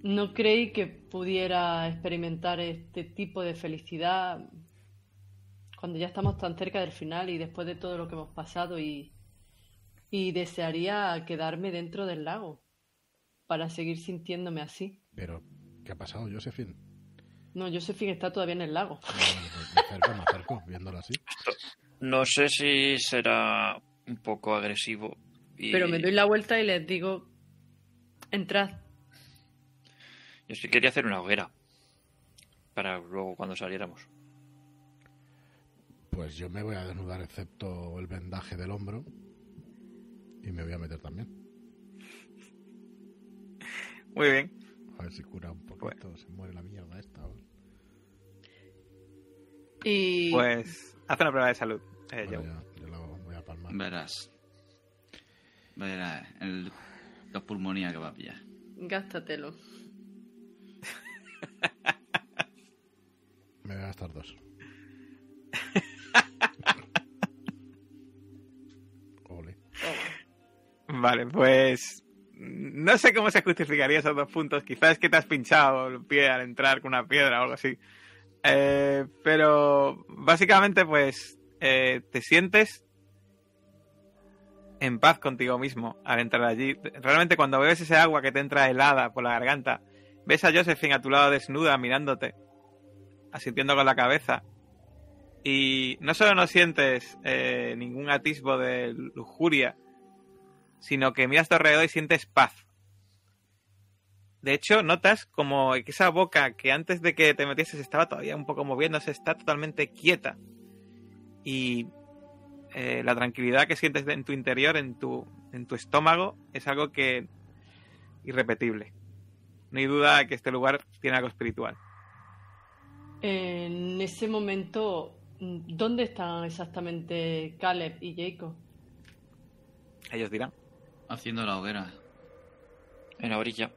No creí que pudiera experimentar este tipo de felicidad cuando ya estamos tan cerca del final y después de todo lo que hemos pasado y, y desearía quedarme dentro del lago para seguir sintiéndome así. Pero, ¿qué ha pasado, Josephine? No, Josephine está todavía en el lago. Me acerco, me acerco, viéndolo así. No sé si será un poco agresivo. y- Pero me doy la vuelta y les digo, entrad. Yo sí quería hacer una hoguera. Para luego cuando saliéramos. Pues yo me voy a desnudar excepto el vendaje del hombro y me voy a meter también. Muy bien. A ver si cura un poquito, se muere la mierda esta. ¿vale? Y Pues haz una prueba de salud. eh, Bueno, Joe. ya, yo la voy a palmar. Verás. Verás el, la pulmonía que va a pillar. gástatelo. [LAUGHS] Me voy a gastar dos. [LAUGHS] Ole. Vale, pues no sé cómo se justificaría esos dos puntos. Quizás es que te has pinchado el pie al entrar con una piedra o algo así. Eh, pero básicamente, pues eh, te sientes en paz contigo mismo al entrar allí. Realmente cuando bebes ese agua que te entra helada por la garganta, ves a Josephine a tu lado desnuda mirándote, asintiendo con la cabeza. Y no solo no sientes eh, ningún atisbo de lujuria, sino que miras a tu alrededor y sientes paz. De hecho, notas como que esa boca que antes de que te metieses estaba todavía un poco moviéndose, está totalmente quieta. Y eh, la tranquilidad que sientes en tu interior, en tu, en tu estómago, es algo que irrepetible. No hay duda que este lugar tiene algo espiritual. En ese momento, ¿dónde están exactamente Caleb y Jacob? Ellos dirán. Haciendo la hoguera. En la orilla.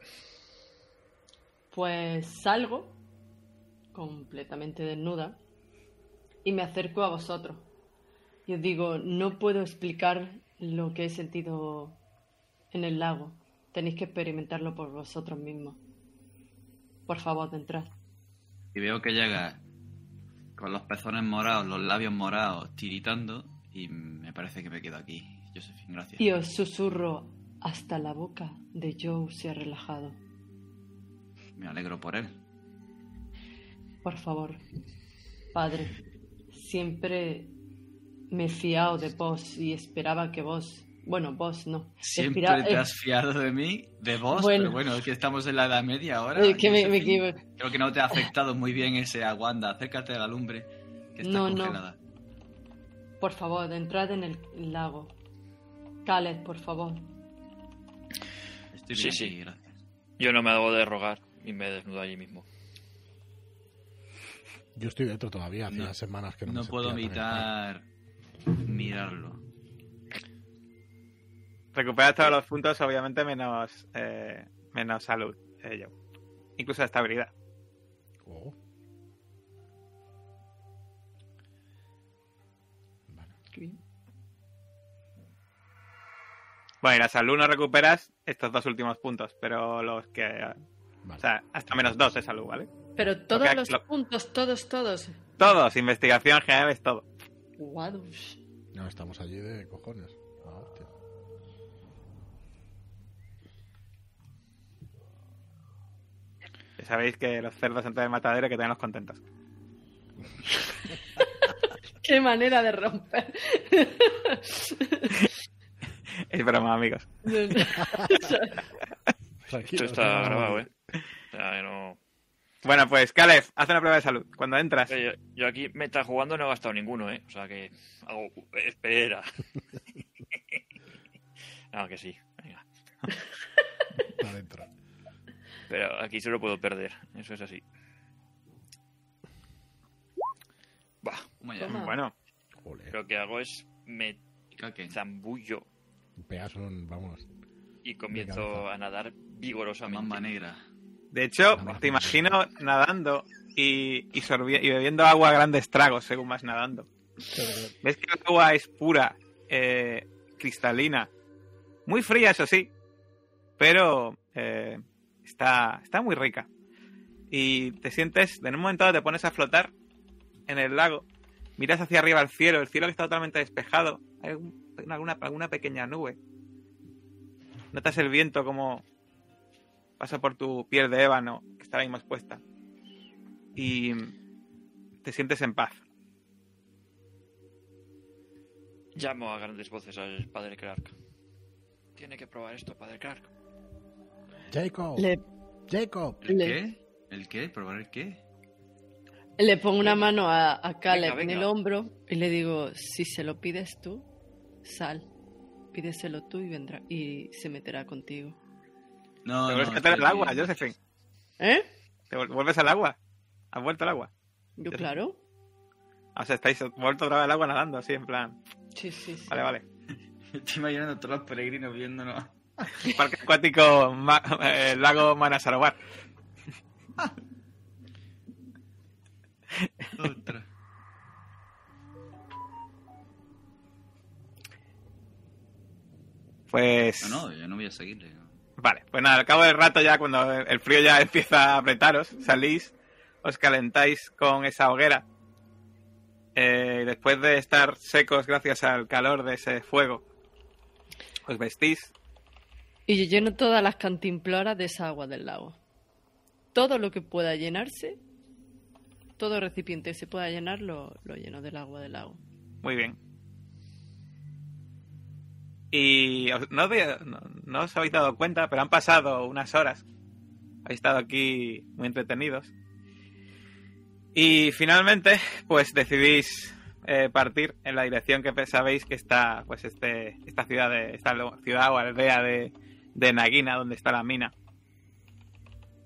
Pues salgo completamente desnuda y me acerco a vosotros. Y os digo, no puedo explicar lo que he sentido en el lago. Tenéis que experimentarlo por vosotros mismos. Por favor, entrad. Y veo que llega con los pezones morados, los labios morados, tiritando. Y me parece que me quedo aquí. Josephine, gracias. Y os susurro hasta la boca de Joe se ha relajado. Me alegro por él. Por favor, padre, siempre me he fiado de vos y esperaba que vos, bueno, vos no. Siempre te has fiado de mí, de vos, Bueno. pero bueno, es que estamos en la Edad Media ahora. eh, que me, me equivoco. Creo que no te ha afectado muy bien ese aguanda. Acércate a la lumbre, que está No, no. Por favor, entrad en el lago. Caleb, por favor. Estoy Sí, bien sí. aquí, gracias. Yo no me hago de rogar y me desnudo allí mismo. Yo estoy dentro todavía, hace No- unas semanas que no, No me puedo evitar mirarlo. Recuperas todos los puntos, obviamente, menos, eh, menos salud. eh. Incluso estabilidad. Oh. Bueno, y la salud no recuperas estos dos últimos puntos, pero los que. Vale. O sea, hasta menos dos de salud, ¿vale? Pero todos los lo- puntos, todos, todos. Todos, investigación general es todo. Guau. No, estamos allí de cojones. Ah, hostia. Ya sabéis que los cerdos antes del matadero hay que tenerlos contentos. [LAUGHS] Qué manera de romper. [LAUGHS] [LAUGHS] Es broma, amigos. [LAUGHS] Tranquilo, Esto está grabado, ¿eh? No... Bueno, pues, Caleb, haz una prueba de salud. Cuando entras, Yo, yo aquí me está jugando no he gastado ninguno, ¿eh? O sea que... hago- Espera. [LAUGHS] no, que sí. Venga. Adentro. Pero aquí se lo puedo perder. Eso es así. Bah, bueno, Joder. lo que hago es me zambullo Pegas un, vamos. y comienzo a nadar Mamba vigorosamente. negra. de hecho, te imagino nadando y, y, sorbi- y bebiendo agua a grandes tragos según vas nadando. ¿Ves que el agua es pura, eh, cristalina? Muy fría, eso sí, pero eh, está, está muy rica. Y te sientes, de un momento dado te pones a flotar en el lago, miras hacia arriba al cielo, el cielo que está totalmente despejado, hay algún- alguna, alguna pequeña nube. Notas el viento como pasa por tu piel de ébano, que está ahí más puesta. Y te sientes en paz. Llamo a grandes voces al padre Clark. Tiene que probar esto, padre Clark. Jacob, Le, Jacob. ¿El Le- qué? ¿El qué? ¿Probar el qué? le pongo una mano a, a Caleb Venga, en el hombro y le digo, si se lo pides tú, sal. Pídeselo tú y vendrá y se meterá contigo. No, Te no, vuelves a meter al agua. Josephine. ¿Eh? Te vuelves al agua. ¿Has vuelto al agua? Yo, claro. O sea, estáis vuelto otra vez al agua nadando, así en plan. Sí, sí, sí. Vale, vale. [LAUGHS] Estoy imaginando a todos los peregrinos viéndonos. [LAUGHS] Parque acuático Ma- eh, lago Manasarobar. [LAUGHS] Ostras. Pues. No, no, yo no voy a seguirle. Vale, pues nada, al cabo del rato ya, cuando el frío ya [LAUGHS] empieza a apretaros, salís, os calentáis con esa hoguera. Eh, después de estar secos gracias al calor de ese fuego, os vestís. Y yo lleno todas las cantimploras de esa agua del lago. Todo lo que pueda llenarse, todo recipiente que se pueda llenar, lo, lo lleno del agua del lago. Muy bien. Y no, os habéis dado cuenta, pero han pasado unas horas. Habéis estado aquí muy entretenidos. Y finalmente, pues decidís eh, partir en la dirección que sabéis que está, pues este, esta ciudad, de, esta ciudad o aldea de, de Nagina, donde está la mina.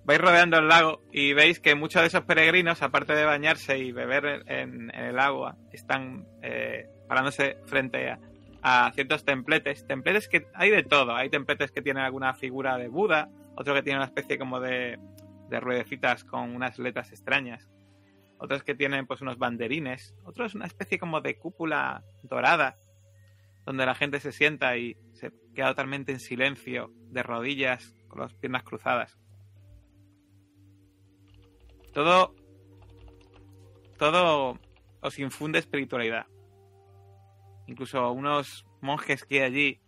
Vais rodeando el lago y veis que muchos de esos peregrinos, aparte de bañarse y beber en, en el agua, están eh, parándose frente a, a ciertos templetes. Templetes que hay de todo. Hay templetes que tienen alguna figura de Buda, otro que tiene una especie como de, de ruedecitas con unas letras extrañas. Otros que tienen pues unos banderines, otros una especie como de cúpula dorada. donde la gente se sienta y se queda totalmente en silencio, de rodillas, con las piernas cruzadas. Todo, todo os infunde espiritualidad. Incluso unos monjes que hay allí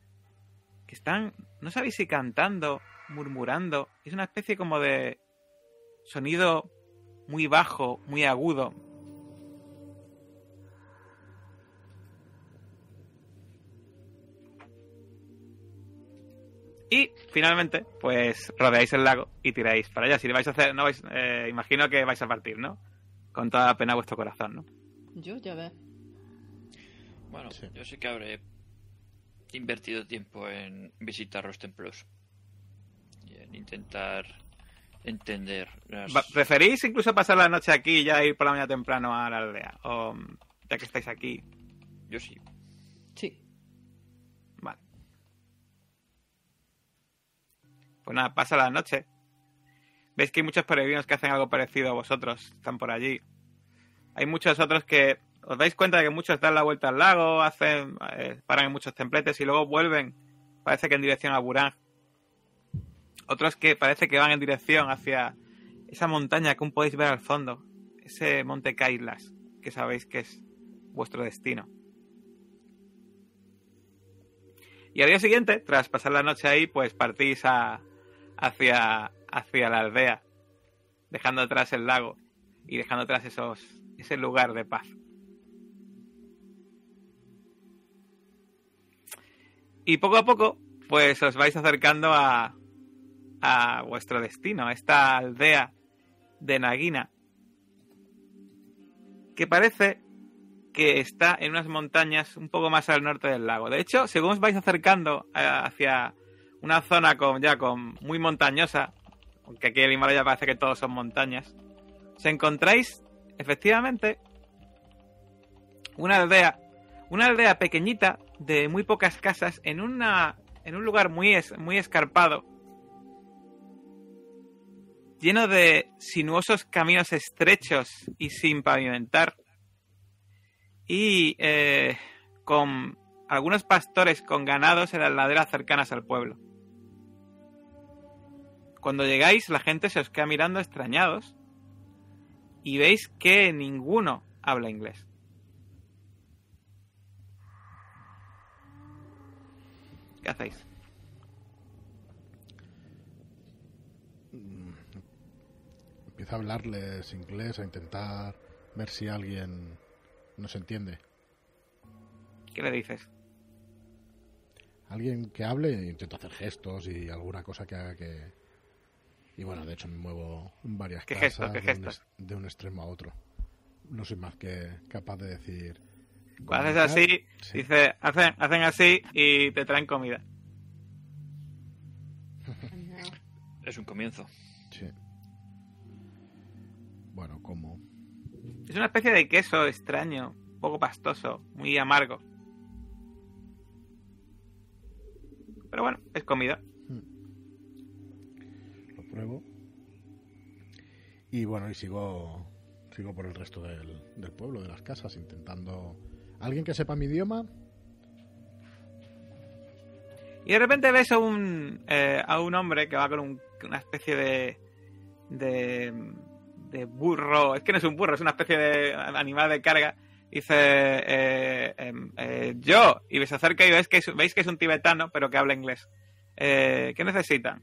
que están, no sabéis si cantando, murmurando, es una especie como de sonido muy bajo, muy agudo. Y finalmente, pues rodeáis el lago y tiráis para allá. Si le vais a hacer, no vais, eh, imagino que vais a partir, ¿no? Con toda la pena vuestro corazón, ¿no? Yo ya ve. Bueno, Sí. yo sí que habré invertido tiempo en visitar los templos y en intentar entender las... ¿Preferís incluso pasar la noche aquí y ya ir por la mañana temprano a la aldea? O ya que estáis aquí, Yo sí. Sí. Vale. Pues nada, pasa la noche. Veis que hay muchos peregrinos que hacen algo parecido a vosotros. Están por allí. Hay muchos otros que os dais cuenta de que muchos dan la vuelta al lago, hacen, eh, paran en muchos templetes y luego vuelven. Parece que en dirección a Burán. Otros que parece que van en dirección hacia esa montaña que aún podéis ver al fondo. Ese monte Kailas, que sabéis que es vuestro destino. Y al día siguiente, tras pasar la noche ahí, pues partís a, hacia, hacia la aldea, dejando atrás el lago y dejando atrás esos, ese lugar de paz. Y poco a poco, pues os vais acercando a, a vuestro destino, a esta aldea de Nagina, que parece que está en unas montañas un poco más al norte del lago. De hecho, según os vais acercando eh, hacia una zona con, ya con muy montañosa, aunque aquí en el Himalaya parece que todos son montañas, os encontráis efectivamente una aldea, una aldea pequeñita de muy pocas casas en una en un lugar muy es- muy escarpado, lleno de sinuosos caminos estrechos y sin pavimentar y eh, con algunos pastores con ganados en las laderas cercanas al pueblo. Cuando llegáis, la gente se os queda mirando extrañados y veis que ninguno habla inglés. ¿Qué hacéis? Empieza a hablarles inglés, a intentar ver si alguien nos entiende. ¿Qué le dices? Alguien que hable, intento hacer gestos y alguna cosa que haga que... Y bueno, de hecho me muevo en varias ¿Qué casas gestos, qué de, un gestos? de un extremo a otro. No soy más que capaz de decir... Cuando haces así, sí. dice, hacen, hacen así y te traen comida. Es un comienzo. Sí. Bueno, como... Es una especie de queso extraño, un poco pastoso, muy amargo. Pero bueno, es comida. lo pruebo. Y bueno, y sigo sigo por el resto del, del pueblo, de las casas, intentando... ¿Alguien que sepa mi idioma? Y de repente ves a un, eh, a un hombre que va con un- una especie de, de. de burro. Es que no es un burro, es una especie de animal de carga. Dice. eh, em, eh, yo. Y se acerca y ves que es, veis que es un tibetano, pero que habla inglés. Eh, ¿Qué necesitan?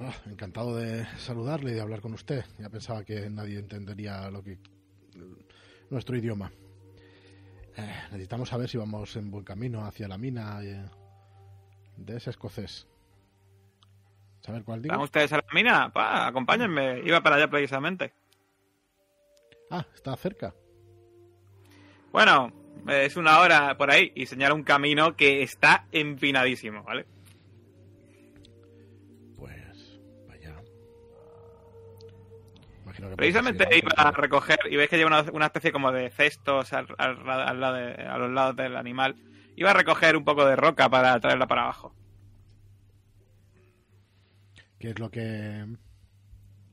Ah, encantado de saludarle y de hablar con usted. Ya pensaba que nadie entendería lo que nuestro idioma. Eh, necesitamos saber si vamos en buen camino hacia la mina eh, de ese escocés. ¿Saber cuál digo? ¿Van ustedes a la mina? Pa, acompáñenme. Iba para allá precisamente. Ah, está cerca. Bueno, es una hora por ahí y señala un camino que está empinadísimo, ¿vale? Imagino que Precisamente iba a recoger y veis que lleva una, una especie como de cestos al, al- al lado de- a los lados del animal. Iba a recoger un poco de roca para traerla para abajo. ¿Qué es lo que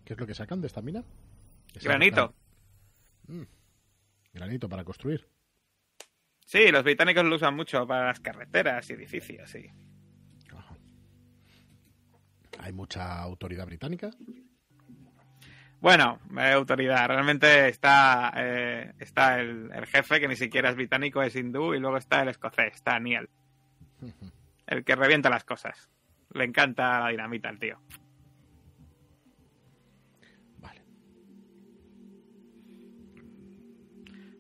qué es lo que sacan de esta mina? ¿Que se Granito. Mm, Granito para construir. Sí, los británicos lo usan mucho para las carreteras y edificios, sí. Ajá. ¿Hay mucha autoridad británica? Bueno, eh, autoridad. Realmente está, eh, está el, el jefe, que ni siquiera es británico, es hindú, y luego está el escocés, está Neil, el que revienta las cosas. Le encanta la dinamita al tío. Vale.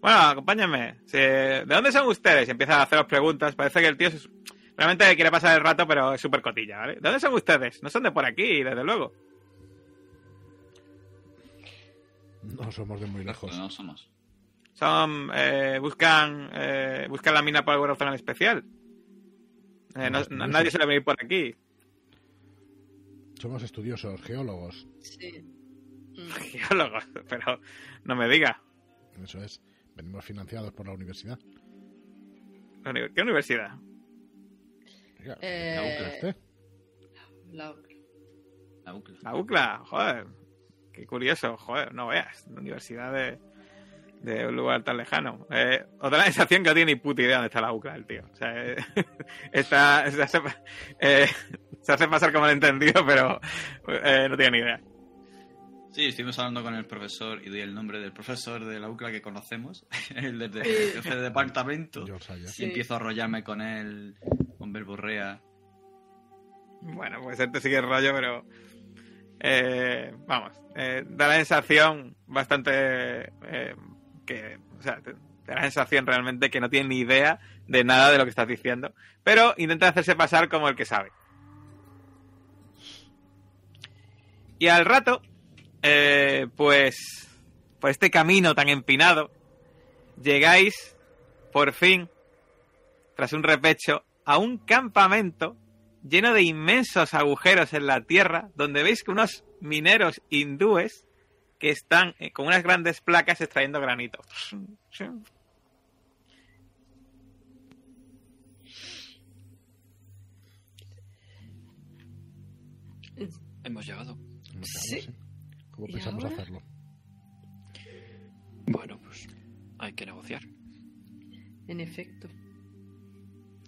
Bueno, acompáñenme. ¿De dónde son ustedes? Y empieza a haceros preguntas. Parece que el tío es- realmente quiere pasar el rato, pero es súper cotilla, ¿vale? ¿De dónde son ustedes? No son de por aquí, desde luego. No somos de muy lejos. No somos. Son, eh, buscan, eh, buscan la mina por alguna razón en especial. Eh, no- Más no- nadie suele venir por aquí. Somos estudiosos, geólogos. Sí. Mm. Geólogos, [LAUGHS] pero no me diga. Eso es. Venimos financiados por la universidad. Uni- ¿Qué universidad? Eh, ¿la UCLA usted? La- La UCLA. La UCLA, joder. Qué curioso, joder, no veas. La universidad de, de un lugar tan lejano. Eh, la sensación que no tiene ni puta idea dónde está la UCLA, el tío. O sea, eh, [LAUGHS] está, se, hace, eh, se hace pasar como el entendido, pero eh, no tiene ni idea. Sí, estuvimos hablando con el profesor y doy el nombre del profesor de la UCLA que conocemos, [LAUGHS] el del jefe de departamento. Sí. Y empiezo a arrollarme con él, con verborrea. Bueno, pues este sigue el rollo, pero. Eh, vamos, eh, da la sensación bastante. eh, que. O sea, da la sensación realmente que no tiene ni idea de nada de lo que estás diciendo, pero intenta hacerse pasar como el que sabe. Y al rato, eh, pues. Por este camino tan empinado, llegáis, por fin, tras un repecho, a un campamento lleno de inmensos agujeros en la tierra, donde veis que unos mineros hindúes que están eh, con unas grandes placas extrayendo granito. Hemos llegado. No Sí. ¿Cómo ¿Y pensamos ahora? hacerlo? Bueno, pues hay que negociar. En efecto.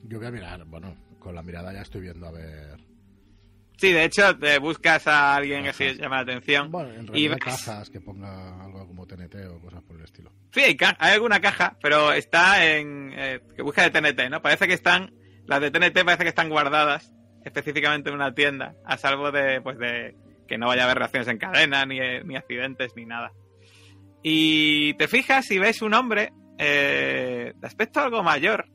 Yo voy a mirar, bueno, con la mirada ya estoy viendo a ver. Sí, de hecho, te buscas a alguien que así llama la atención. Bueno, en y realidad ves- cajas que ponga algo como TNT o cosas por el estilo. Sí, hay, ca- hay alguna caja, pero está en. eh, que busca de TNT, ¿no? Parece que están. Las de TNT parece que están guardadas específicamente en una tienda, a salvo de, pues, de que no vaya a haber reacciones en cadena, ni, ni accidentes, ni nada. Y te fijas y ves un hombre eh, de aspecto algo mayor,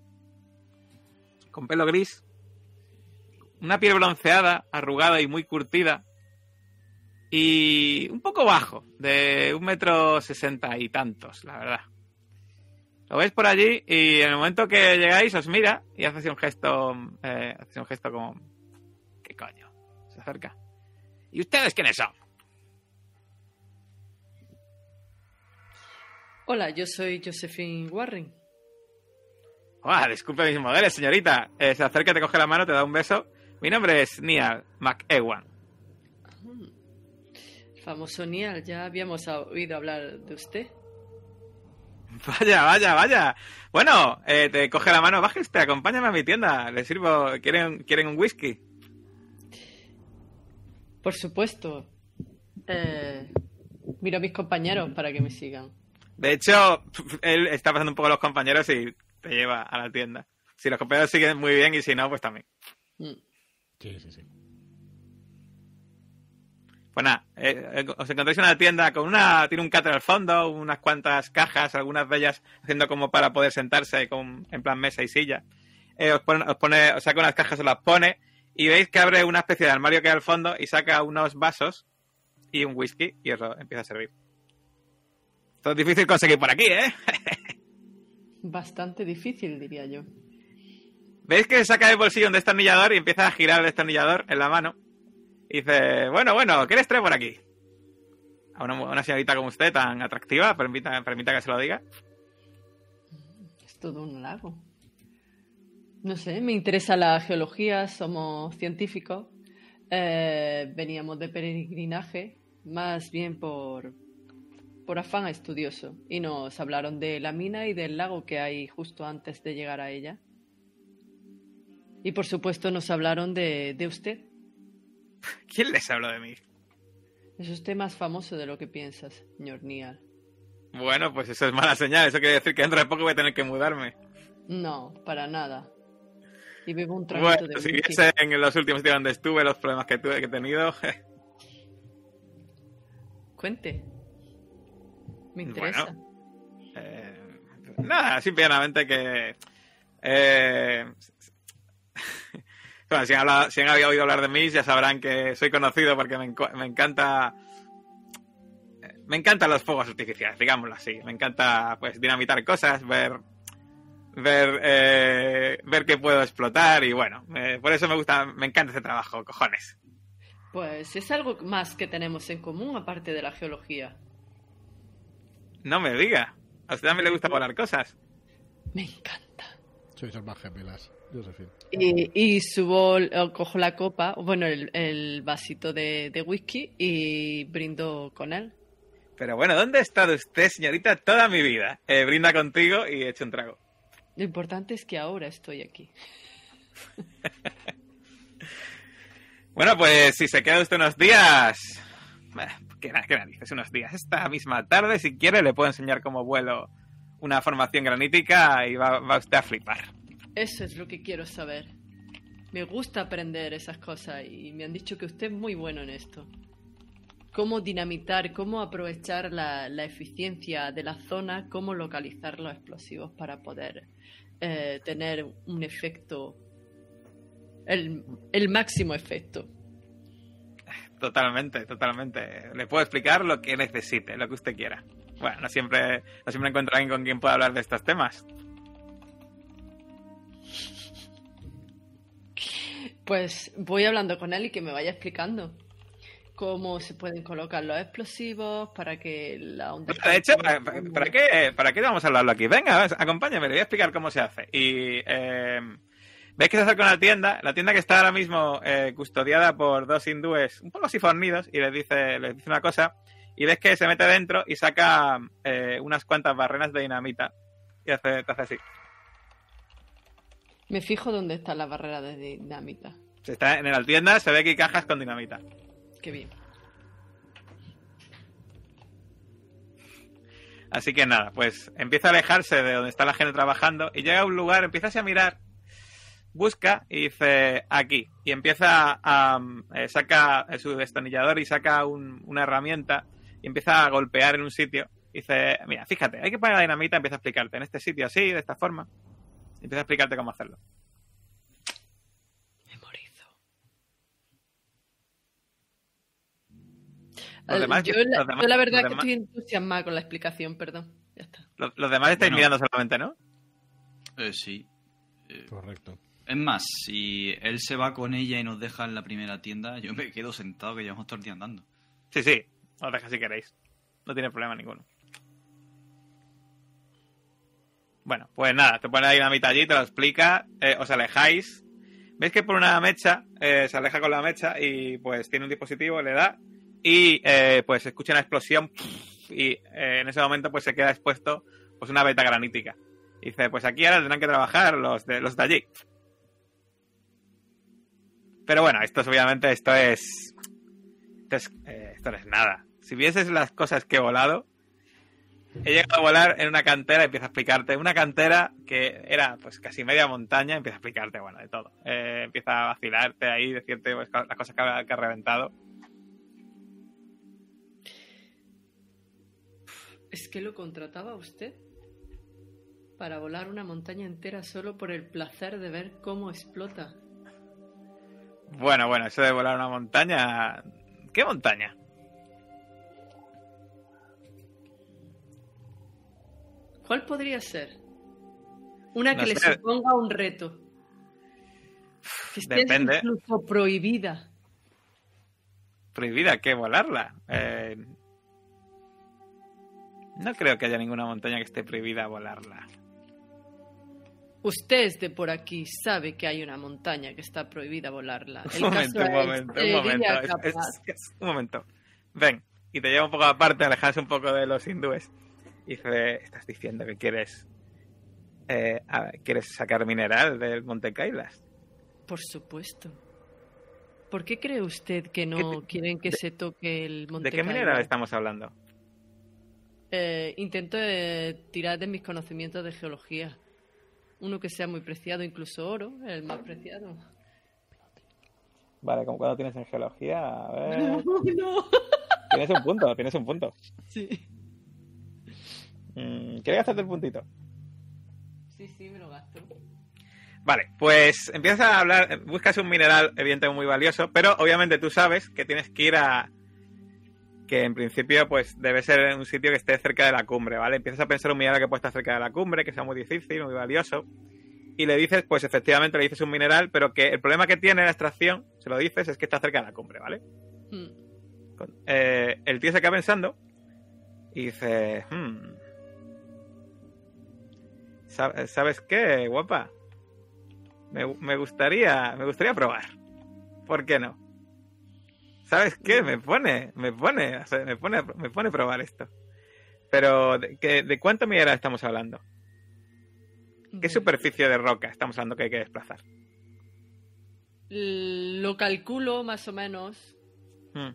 con pelo gris, una piel bronceada, arrugada y muy curtida, y un poco bajo, de un metro sesenta y tantos, la verdad. Lo veis por allí y en el momento que llegáis os mira y hace así un gesto, eh, hace un gesto como, ¿qué coño? Se acerca. ¿Y ustedes quiénes son? Hola, yo soy Josephine Warren. Ah, disculpe mis modelos, señorita. Eh, se acerca, te coge la mano, te da un beso. Mi nombre es Neil McEwan. El famoso Nial, ya habíamos oído hablar de usted. Vaya, vaya, vaya. Bueno, eh, te coge la mano, baje usted, acompáñame a mi tienda. Le sirvo, ¿quieren, ¿quieren un whisky? Por supuesto. Eh, miro a mis compañeros para que me sigan. De hecho, [LAUGHS] él está pasando un poco a los compañeros y te lleva a la tienda. Si los compañeros siguen muy bien y si no, pues también. Mm. Sí, sí, sí. Pues nada, eh, eh, os encontráis en una tienda con una. Tiene un catre al fondo, unas cuantas cajas, algunas de ellas haciendo como para poder sentarse con, en plan mesa y silla. Eh, os, pone, os pone, os saca unas cajas, os las pone y veis que abre una especie de armario que hay al fondo y saca unos vasos y un whisky y os lo empieza a servir. Esto es difícil conseguir por aquí, ¿eh? [LAUGHS] Bastante difícil, diría yo. ¿Veis que saca del bolsillo un destornillador y empieza a girar el destornillador en la mano? Y dice, bueno, bueno, ¿qué les trae por aquí? A una, una señorita como usted, tan atractiva, permita, permita que se lo diga. Es todo un lago. No sé, me interesa la geología, somos científicos. Eh, veníamos de peregrinaje, más bien por por afán estudioso, y nos hablaron de la mina y del lago que hay justo antes de llegar a ella. Y por supuesto nos hablaron de, de usted. [LAUGHS] ¿Quién les habló de mí? Es usted más famoso de lo que piensas, señor Nial. Bueno, pues eso es mala señal. Eso quiere decir que dentro de poco voy a tener que mudarme. No, para nada. Y bebo un traguito Bueno, de si viese en los últimos días donde estuve, los problemas que tuve que he tenido. Cuente. Me interesa. Bueno. eh, nada, simplemente que. Eh, [LAUGHS] bueno, si han, hablado- si han oído hablar de mí, ya sabrán que soy conocido porque me, encanta. Me encantan los fuegos artificiales, digámoslo así. Me encanta, pues, dinamitar cosas, ver. Ver, eh, ver que puedo explotar y bueno, eh, por eso me gusta, me encanta ese trabajo, cojones. Pues es algo más que tenemos en común aparte de la geología. No me diga, a usted también le gusta volar cosas. Me encanta. El más gemelas, Josephine. Y, y subo, cojo la copa, bueno, el, el vasito de, de whisky y brindo con él. Pero bueno, ¿dónde ha estado usted, señorita, toda mi vida? Eh, brinda contigo y echo un trago. Lo importante es que ahora estoy aquí. [LAUGHS] Bueno, pues si se queda usted unos días... Bueno, ¿qué, qué narices? Unos días. Esta misma tarde, si quiere, le puedo enseñar cómo vuelo una formación granítica y va, va usted a flipar. Eso es lo que quiero saber. Me gusta aprender esas cosas y me han dicho que usted es muy bueno en esto. Cómo dinamitar, cómo aprovechar la, la eficiencia de la zona, cómo localizar los explosivos para poder eh, tener un efecto, el, el máximo efecto. Totalmente, totalmente. Le puedo explicar lo que necesite, lo que usted quiera. Bueno, no siempre, no siempre encuentro a alguien con quien pueda hablar de estos temas. Pues voy hablando con él y que me vaya explicando cómo se pueden colocar los explosivos para que la onda... De hecho, ¿para, para qué, ¿para qué vamos a hablarlo aquí? Venga, ves, acompáñame, le voy a explicar cómo se hace. Y eh, veis que se acerca una tienda, la tienda que está ahora mismo eh, custodiada por dos hindúes un poco así fornidos, y les dice, les dice una cosa, y ves que se mete dentro y saca eh, unas cuantas barreras de dinamita. Y hace, te hace así. Me fijo dónde está la barrera de dinamita. Se está en la tienda, se ve que hay cajas con dinamita. Qué bien. Así que nada, pues empieza a alejarse de donde está la gente trabajando y llega a un lugar, empieza así a mirar, busca y dice aquí. Y empieza a. eh, saca su destornillador y saca un- una herramienta y empieza a golpear en un sitio. Y dice: Mira, fíjate, hay que poner la dinamita, empieza a explicarte en este sitio así, de esta forma. Y empieza a explicarte cómo hacerlo. Memorizo. Los demás- yo, la, los demás- yo la verdad los que estoy entusiasmada con la explicación, perdón. Ya está. Los, los demás estáis Bueno. mirando solamente, ¿no? Eh, sí. Eh, Correcto. es más, si él se va con ella y nos deja en la primera tienda, yo me quedo sentado que llevamos todo el día andando. Sí, sí, os deja si queréis. No tiene problema ninguno. Bueno, pues nada, te pone la dinamita allí, te lo explica, eh, os alejáis. ¿Veis que por una mecha eh, se aleja con la mecha y pues tiene un dispositivo, le da y eh, pues escucha una explosión y eh, en ese momento pues se queda expuesto pues una beta granítica. Y dice, pues aquí ahora tendrán que trabajar los de, los de allí. Pero bueno, esto es obviamente, esto es... Esto, es, eh, esto no es nada. Si vieses las cosas que he volado, he llegado a volar en una cantera y empieza a explicarte. Una cantera que era pues casi media montaña, empieza a explicarte, bueno, de todo. Eh, empieza a vacilarte ahí, decirte pues, las cosas que ha, que ha reventado. ¿Es que lo contrataba usted? Para volar una montaña entera solo por el placer de ver cómo explota. Bueno, bueno, eso de volar una montaña... ¿Qué montaña? ¿Cuál podría ser? Una que No le sé. suponga un reto. Que esté Depende. incluso prohibida. Prohibida que volarla. Eh, no creo que haya ninguna montaña que esté prohibida volarla. Usted es de por aquí, sabe que hay una montaña que está prohibida volarla. El un momento, un momento, un ¿sería momento. Es- capaz? es- es- un momento. Ven. y te lleva un poco aparte, alejándose un poco de los hindúes. Y dice, estás diciendo que quieres eh, quieres sacar mineral del Monte Kailas. Por supuesto. ¿Por qué cree usted que no ¿Qué- quieren que de- se toque el monte ¿De qué Kailash? mineral estamos hablando? Eh, intento eh, tirar de mis conocimientos de geología. Uno que sea muy preciado, incluso oro, el más preciado. Vale, como cuando tienes en geología, a ver... [LAUGHS] No, no. Tienes un punto, tienes un punto. Sí. Mm, ¿Quieres gastarte el puntito? sí, sí, me lo gasto. Vale, pues empiezas a hablar, buscas un mineral evidentemente muy valioso, pero obviamente tú sabes que tienes que ir a... que en principio pues debe ser un sitio que esté cerca de la cumbre, ¿vale? Empiezas a pensar un mineral que puede estar cerca de la cumbre, que sea muy difícil, muy valioso, y le dices, pues efectivamente le dices un mineral, pero que el problema que tiene la extracción, se lo dices, es que está cerca de la cumbre, ¿vale? Hmm. Con- eh, el tío se queda pensando y dice, "Hmm, ¿sab- ¿sabes qué, guapa? Me, me gustaría, me gustaría probar. ¿Por qué no? ¿Sabes qué? Me pone, me pone, o sea, me pone, me pone a probar esto. Pero, ¿de, qué- de cuánto mineral estamos hablando? ¿Qué superficie de roca estamos hablando que hay que desplazar? Lo calculo más o menos. Hmm.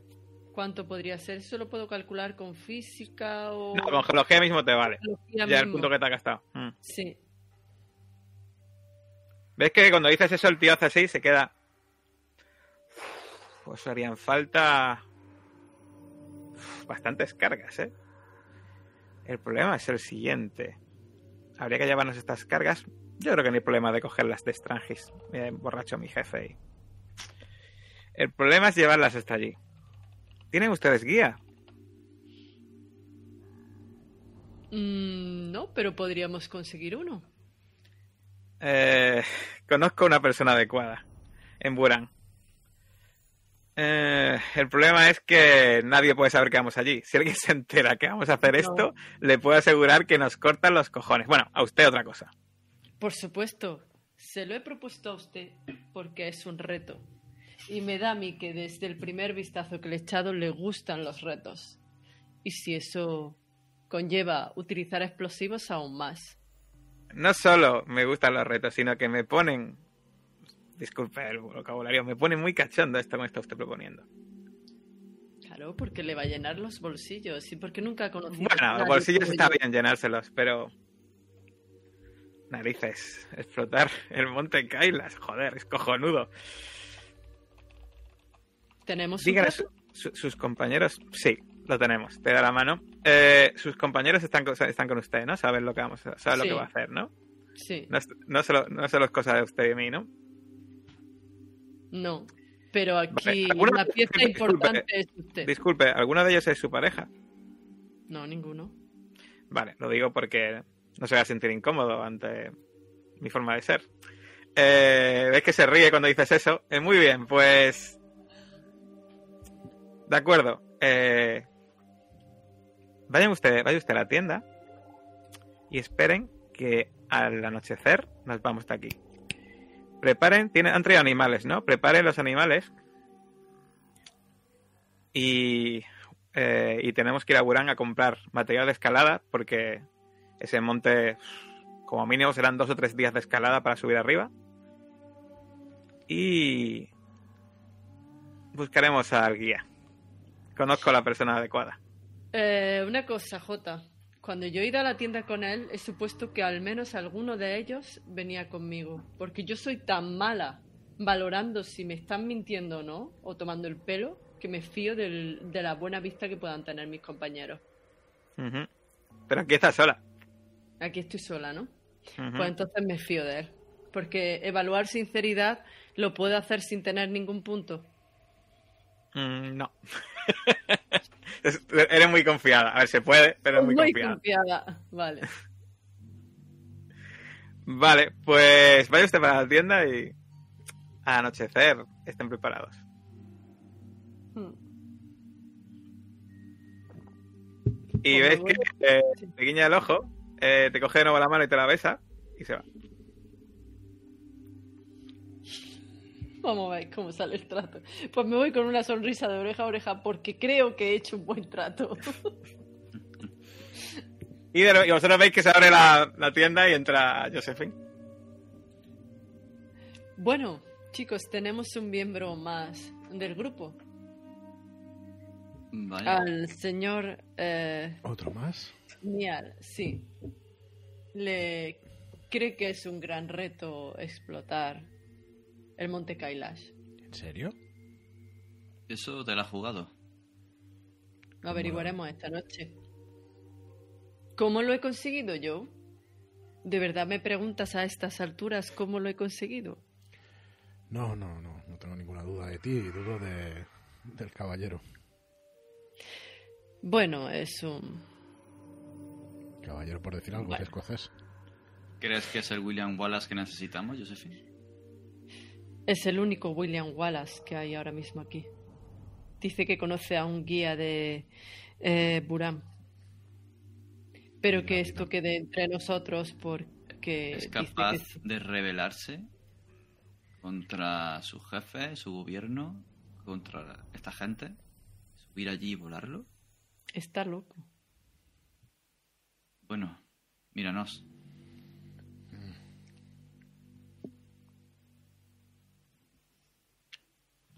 ¿Cuánto podría ser? ¿Eso lo puedo calcular con física o...? No, con geología mismo te vale. Ya el punto que te ha gastado. Hmm. Sí. ¿Ves que cuando dices eso el tío hace así se queda... Pues harían falta... Bastantes cargas, ¿eh? El problema es el siguiente. Habría que llevarnos estas cargas. Yo creo que no hay problema de cogerlas de Strangis. Mira, borracho mi jefe. y- El problema es llevarlas hasta allí. ¿Tienen ustedes guía? Mm, no, pero podríamos conseguir uno. Eh, conozco una persona adecuada en Buran. Eh, el problema es que nadie puede saber que vamos allí. Si alguien se entera que vamos a hacer No. esto, le puedo asegurar que nos cortan los cojones. Bueno, a usted otra cosa. Por supuesto. Se lo he propuesto a usted porque es un reto. Y me da a mí que desde el primer vistazo que le he echado le gustan los retos. Y si eso conlleva utilizar explosivos aún más. No solo me gustan los retos, sino que me ponen. Disculpe el vocabulario, me pone muy cachondo esto que me está usted proponiendo. Claro, porque le va a llenar los bolsillos y porque nunca ha conocido. Bueno, los bolsillos está yo. bien llenárselos, pero. Narices, explotar el monte Kailas, joder, es cojonudo. Tenemos reto? su- su- sus compañeros. Sí, lo tenemos. Te da la mano. Eh, sus compañeros están, con- están con usted, ¿no? Saben lo que vamos a, saben lo que va a hacer, ¿no? Sí, No, no, solo, no solo es cosa de usted y mí, ¿no? No. Pero aquí ¿alguno- la pieza disculpe, importante es usted. Disculpe, ¿alguno de ellos es su pareja? No, ninguno. Vale, lo digo porque no se va a sentir incómodo ante mi forma de ser. Eh, ¿Ves que se ríe cuando dices eso? Eh, muy bien, pues... De acuerdo. Eh... Vayan usted, vaya usted a la tienda y esperen que al anochecer nos vamos de aquí. Preparen, tienen, han traído animales, ¿no? Preparen los animales y eh, y tenemos que ir a Burán a comprar material de escalada porque ese monte como mínimo serán dos o tres días de escalada para subir arriba y buscaremos al guía conozco la persona adecuada Eh, una cosa, Jota. Cuando yo he ido a la tienda con él, he supuesto que al menos alguno de ellos venía conmigo. Porque yo soy tan mala valorando si me están mintiendo o no, o tomando el pelo, que me fío del- de la buena vista que puedan tener mis compañeros. Pero aquí está sola Aquí estoy sola, ¿no? Pues entonces me fío de él. Porque evaluar sinceridad lo puedo hacer sin tener ningún punto. Mm, no [LAUGHS] eres muy confiada a ver se puede pero es muy, Muy confiada confiada. Vale. vale pues vaya usted para la tienda y al anochecer estén preparados Hmm. Y ves que eh, te guiña el ojo, eh, te coge de nuevo la mano y te la besa y se va. [LAUGHS] Vamos a ver cómo sale el trato. Pues me voy con una sonrisa de oreja a oreja porque creo que he hecho un buen trato. [LAUGHS] Y, de- y vosotros veis que se abre la, la tienda y entra Josephine. Bueno, chicos, tenemos un miembro más del grupo. Vaya. Al señor eh, ¿Otro más? Nial, sí. Le cree que es un gran reto explotar el monte Kailash. ¿En serio? Eso te la has jugado. Lo averiguaremos esta noche. ¿Cómo lo he conseguido yo? ¿De verdad me preguntas a estas alturas cómo lo he conseguido? No, no, no. No tengo ninguna duda de ti y dudo de, del caballero. Bueno, es un... Caballero, por decir algo, Bueno. es escocés. ¿Crees que es el William Wallace que necesitamos, Josephine? Es el único William Wallace que hay ahora mismo aquí. Dice que conoce a un guía de eh, Buram. Pero que esto quede entre nosotros porque ¿Es dice capaz que de rebelarse contra su jefe, su gobierno, contra esta gente? ¿Subir allí y volarlo? está loco. Bueno, míranos.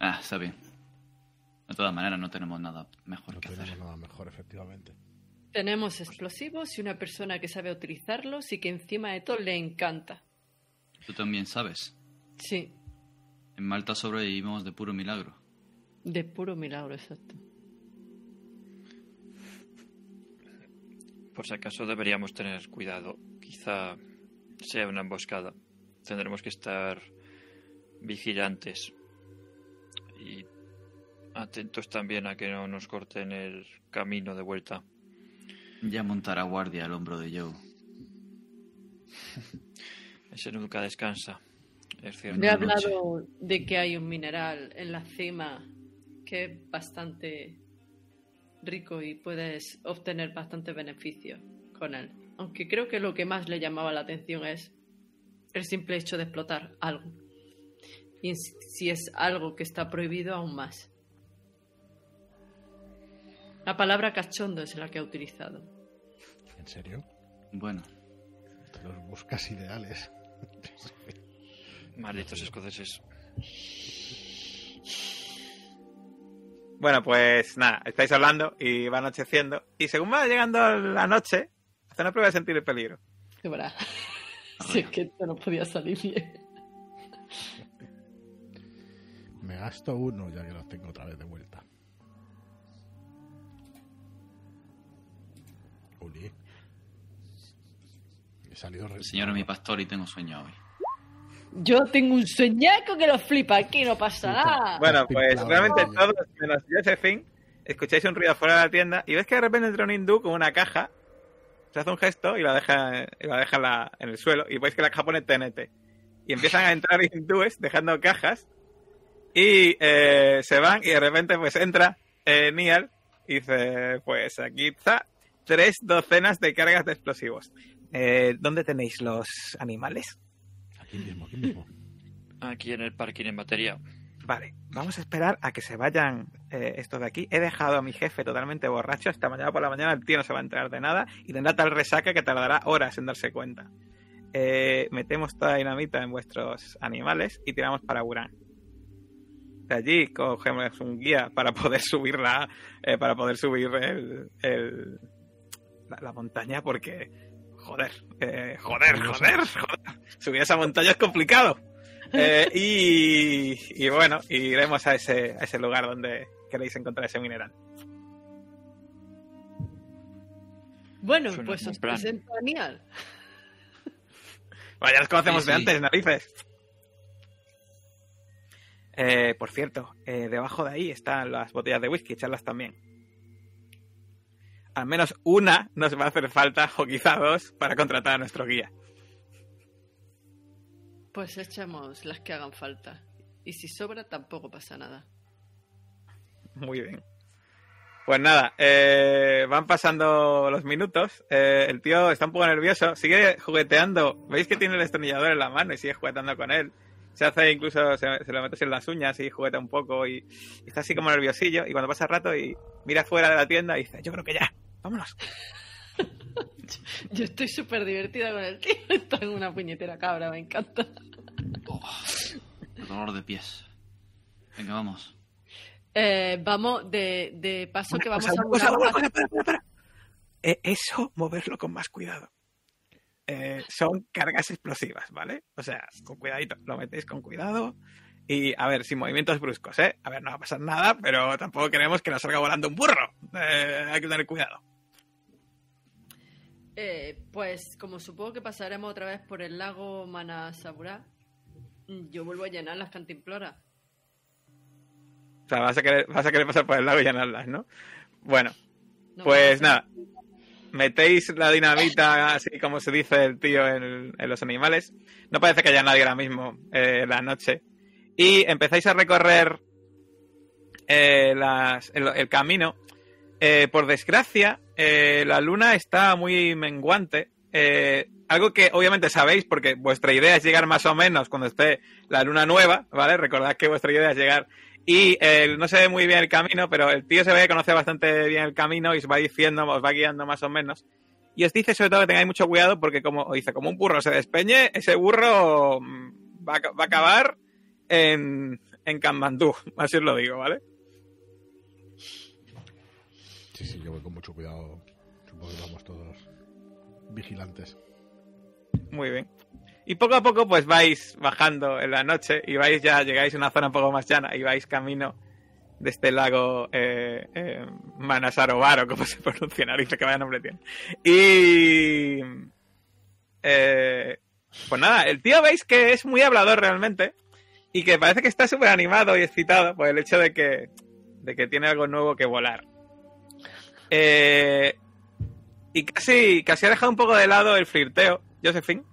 Ah, está bien. De todas maneras, no tenemos nada mejor No que tenemos hacer. nada mejor, efectivamente. Tenemos explosivos y una persona que sabe utilizarlos y que encima de todo le encanta. Tú también sabes. Sí, En Malta sobrevivimos de puro milagro. de puro milagro, exacto. Por si acaso deberíamos tener cuidado. Quizá sea una emboscada. Tendremos que estar vigilantes. Y atentos también a que no nos corten el camino de vuelta. Ya montará guardia al hombro de Joe. [LAUGHS] Ese nunca descansa. Es cierto. Le he Una noche. hablado de que hay un mineral en la cima que es bastante rico y puedes obtener bastante beneficio con él. Aunque creo que lo que más le llamaba la atención es el simple hecho de explotar algo. Y si es algo que está prohibido, aún más. La palabra cachondo es la que ha utilizado. ¿En serio? Bueno, Te los buscas ideales. Malditos escoceses. Bueno, pues nada, estáis hablando y va anocheciendo. Y según va llegando la noche, hace una prueba de sentir el peligro. De verdad. Si es que esto no podía salir bien. Me gasto uno ya que los tengo otra vez de vuelta. Uli. He salido re- señor mi pastor y tengo sueño hoy. Yo tengo un sueñaco que lo flipa aquí, no pasa nada. Bueno, pues realmente todos, menos Josephine, escucháis un ruido fuera de la tienda y ves que de repente entra un hindú con una caja, se hace un gesto y la deja, y la deja en, la- en el suelo y veis que la caja pone TNT. Y empiezan a entrar hindúes dejando cajas y eh, se van y de repente pues entra eh, Nial y dice, pues aquí está, tres docenas de cargas de explosivos. Eh, ¿Dónde tenéis los animales? Aquí mismo, aquí mismo. [LAUGHS] Aquí en el parking en batería. Vale, vamos a esperar a que se vayan eh, estos de aquí. He dejado a mi jefe totalmente borracho. Esta mañana por la mañana el tío no se va a enterar de nada y tendrá tal resaca que tardará horas en darse cuenta. Eh, metemos toda la dinamita en vuestros animales y tiramos para Buran. De allí cogemos un guía para poder [LAUGHS] subir la, eh, para poder subir el, el- la, la montaña porque joder, eh, joder, joder, joder. Subir esa montaña es complicado. Eh, y, y bueno, iremos a ese, a ese lugar donde queréis encontrar ese mineral. Bueno, Suena pues os presento a Nial. Bueno, ya los conocemos Sí, de antes, narices. Eh, por cierto, eh, debajo de ahí están las botellas de whisky, echarlas también. Al menos una nos va a hacer falta, [LAUGHS] o quizá dos, para contratar a nuestro guía. Pues echamos las que hagan falta. Y si sobra, tampoco pasa nada. Muy bien. Pues nada, eh, van pasando los minutos. eh, el tío está un poco nervioso. Sigue jugueteando. Veis que tiene el destornillador en la mano y sigue jugueteando con él. Se hace incluso, se, se lo metes en las uñas y jugueta un poco y, y está así como nerviosillo. Y cuando pasa el rato y mira fuera de la tienda y dice, yo creo que ya, vámonos. [LAUGHS] Yo estoy súper divertida con el tío. [LAUGHS] Está en una puñetera cabra, me encanta. Oh, el dolor de pies. Venga, vamos. Eh, vamos, de, de paso que vamos cosa, a una cosa, una cosa. Eh, eso, moverlo con más cuidado. Eh, son cargas explosivas, ¿vale? O sea, con cuidadito, lo metéis con cuidado. Y a ver, sin movimientos bruscos, ¿eh? A ver, no va a pasar nada, pero tampoco queremos que nos salga volando un burro. Eh, hay que tener cuidado. Eh, pues como supongo que pasaremos otra vez por el lago Manasabura, yo vuelvo a llenar las cantimploras. O sea, vas a querer, vas a querer pasar por el lago y llenarlas, ¿no? Bueno, No pues nada. Metéis la dinamita, así como se dice el tío en, los animales. No parece que haya nadie ahora mismo eh, la noche. Y empezáis a recorrer eh, el, camino. Eh, por desgracia, la luna está muy menguante. Algo que obviamente sabéis porque vuestra idea es llegar más o menos cuando esté la luna nueva, ¿vale? Recordad que vuestra idea es llegar y eh, no se ve muy bien el camino, pero el tío se ve que conoce bastante bien el camino y os va diciendo, os va guiando más o menos. Y os dice sobre todo que tengáis mucho cuidado porque como os dice, como un burro se despeñe, ese burro mm, va, a- va a acabar en, en Kanmandú, [LAUGHS] así os lo digo, ¿vale? Sí, sí, yo voy con mucho cuidado. Supongo que vamos todos vigilantes. Muy bien. Y poco a poco pues vais bajando en la noche y vais ya, llegáis a una zona un poco más llana y vais camino de este lago eh, eh, Manasarobaro, como [LAUGHS] se pronuncia, narices que vaya nombre tiene. Y... eh, pues nada, el tío veis que es muy hablador realmente y que parece que está súper animado y excitado por el hecho de que, de que tiene algo nuevo que volar. Eh, y casi, casi ha dejado un poco de lado el flirteo, Josephine.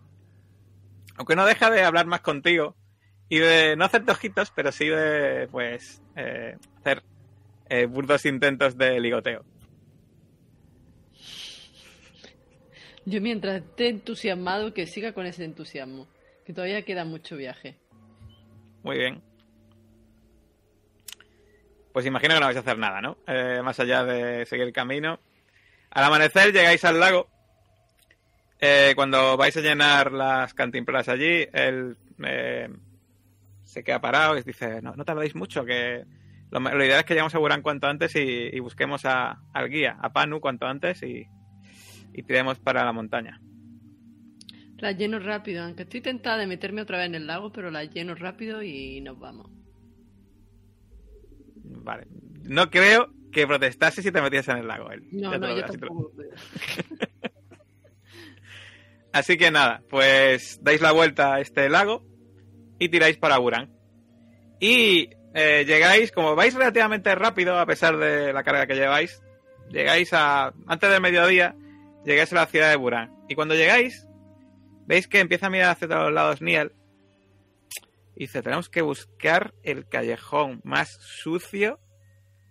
Aunque no deja de hablar más contigo y de no hacerte ojitos, pero sí de, pues, eh, hacer eh, burdos intentos de ligoteo. Yo mientras esté entusiasmado, que siga con ese entusiasmo. Que todavía queda mucho viaje. Muy bien. Pues imagino que no vais a hacer nada, ¿no? Eh, más allá de seguir el camino. Al amanecer llegáis al lago. Eh, cuando vais a llenar las cantimploras allí, él eh, se queda parado y dice, no, no tardéis mucho, que lo, lo ideal es que lleguemos a Burán cuanto antes y, y busquemos a- al guía, a Panu cuanto antes y, y tiremos para la montaña. Las lleno rápido, aunque estoy tentada de meterme otra vez en el lago, pero las lleno rápido y nos vamos. Vale. No creo que protestase si te metías en el lago él. No, no, yo tampoco. [LAUGHS] Así que nada, pues dais la vuelta a este lago y tiráis para Burán. Y eh, llegáis, como vais relativamente rápido, a pesar de la carga que lleváis, llegáis a. Antes del mediodía, llegáis a la ciudad de Burán. Y cuando llegáis, veis que empieza a mirar hacia todos lados Niel. Y dice: Tenemos que buscar el callejón más sucio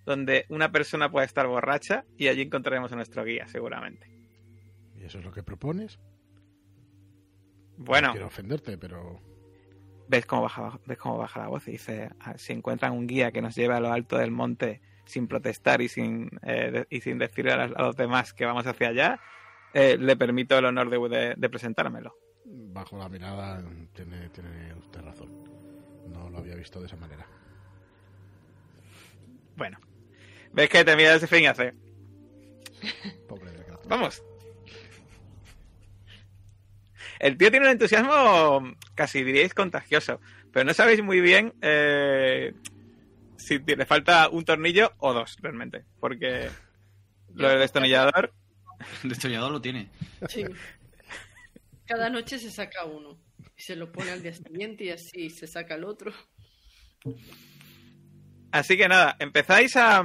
donde una persona pueda estar borracha y allí encontraremos a nuestro guía, seguramente. ¿Y eso es lo que propones? Bueno. No quiero ofenderte, pero ves cómo baja, ves cómo baja la voz y dice, "Ah, si encuentran un guía que nos lleve a lo alto del monte sin protestar y sin, eh, de- y sin decirle a, los demás que vamos hacia allá, eh, le permito el honor de, de- de presentármelo. bajo la mirada tiene, tiene usted razón. No lo había visto de esa manera. Bueno, ves que te mira ese fin y hace, Pobre vamos. El tío tiene un entusiasmo casi diríais contagioso, pero no sabéis muy bien eh, si le falta un tornillo o dos realmente, porque lo del destornillador El destornillador lo tiene. Sí. Cada noche se saca uno. Y se lo pone al día siguiente y así se saca el otro. Así que nada, empezáis a,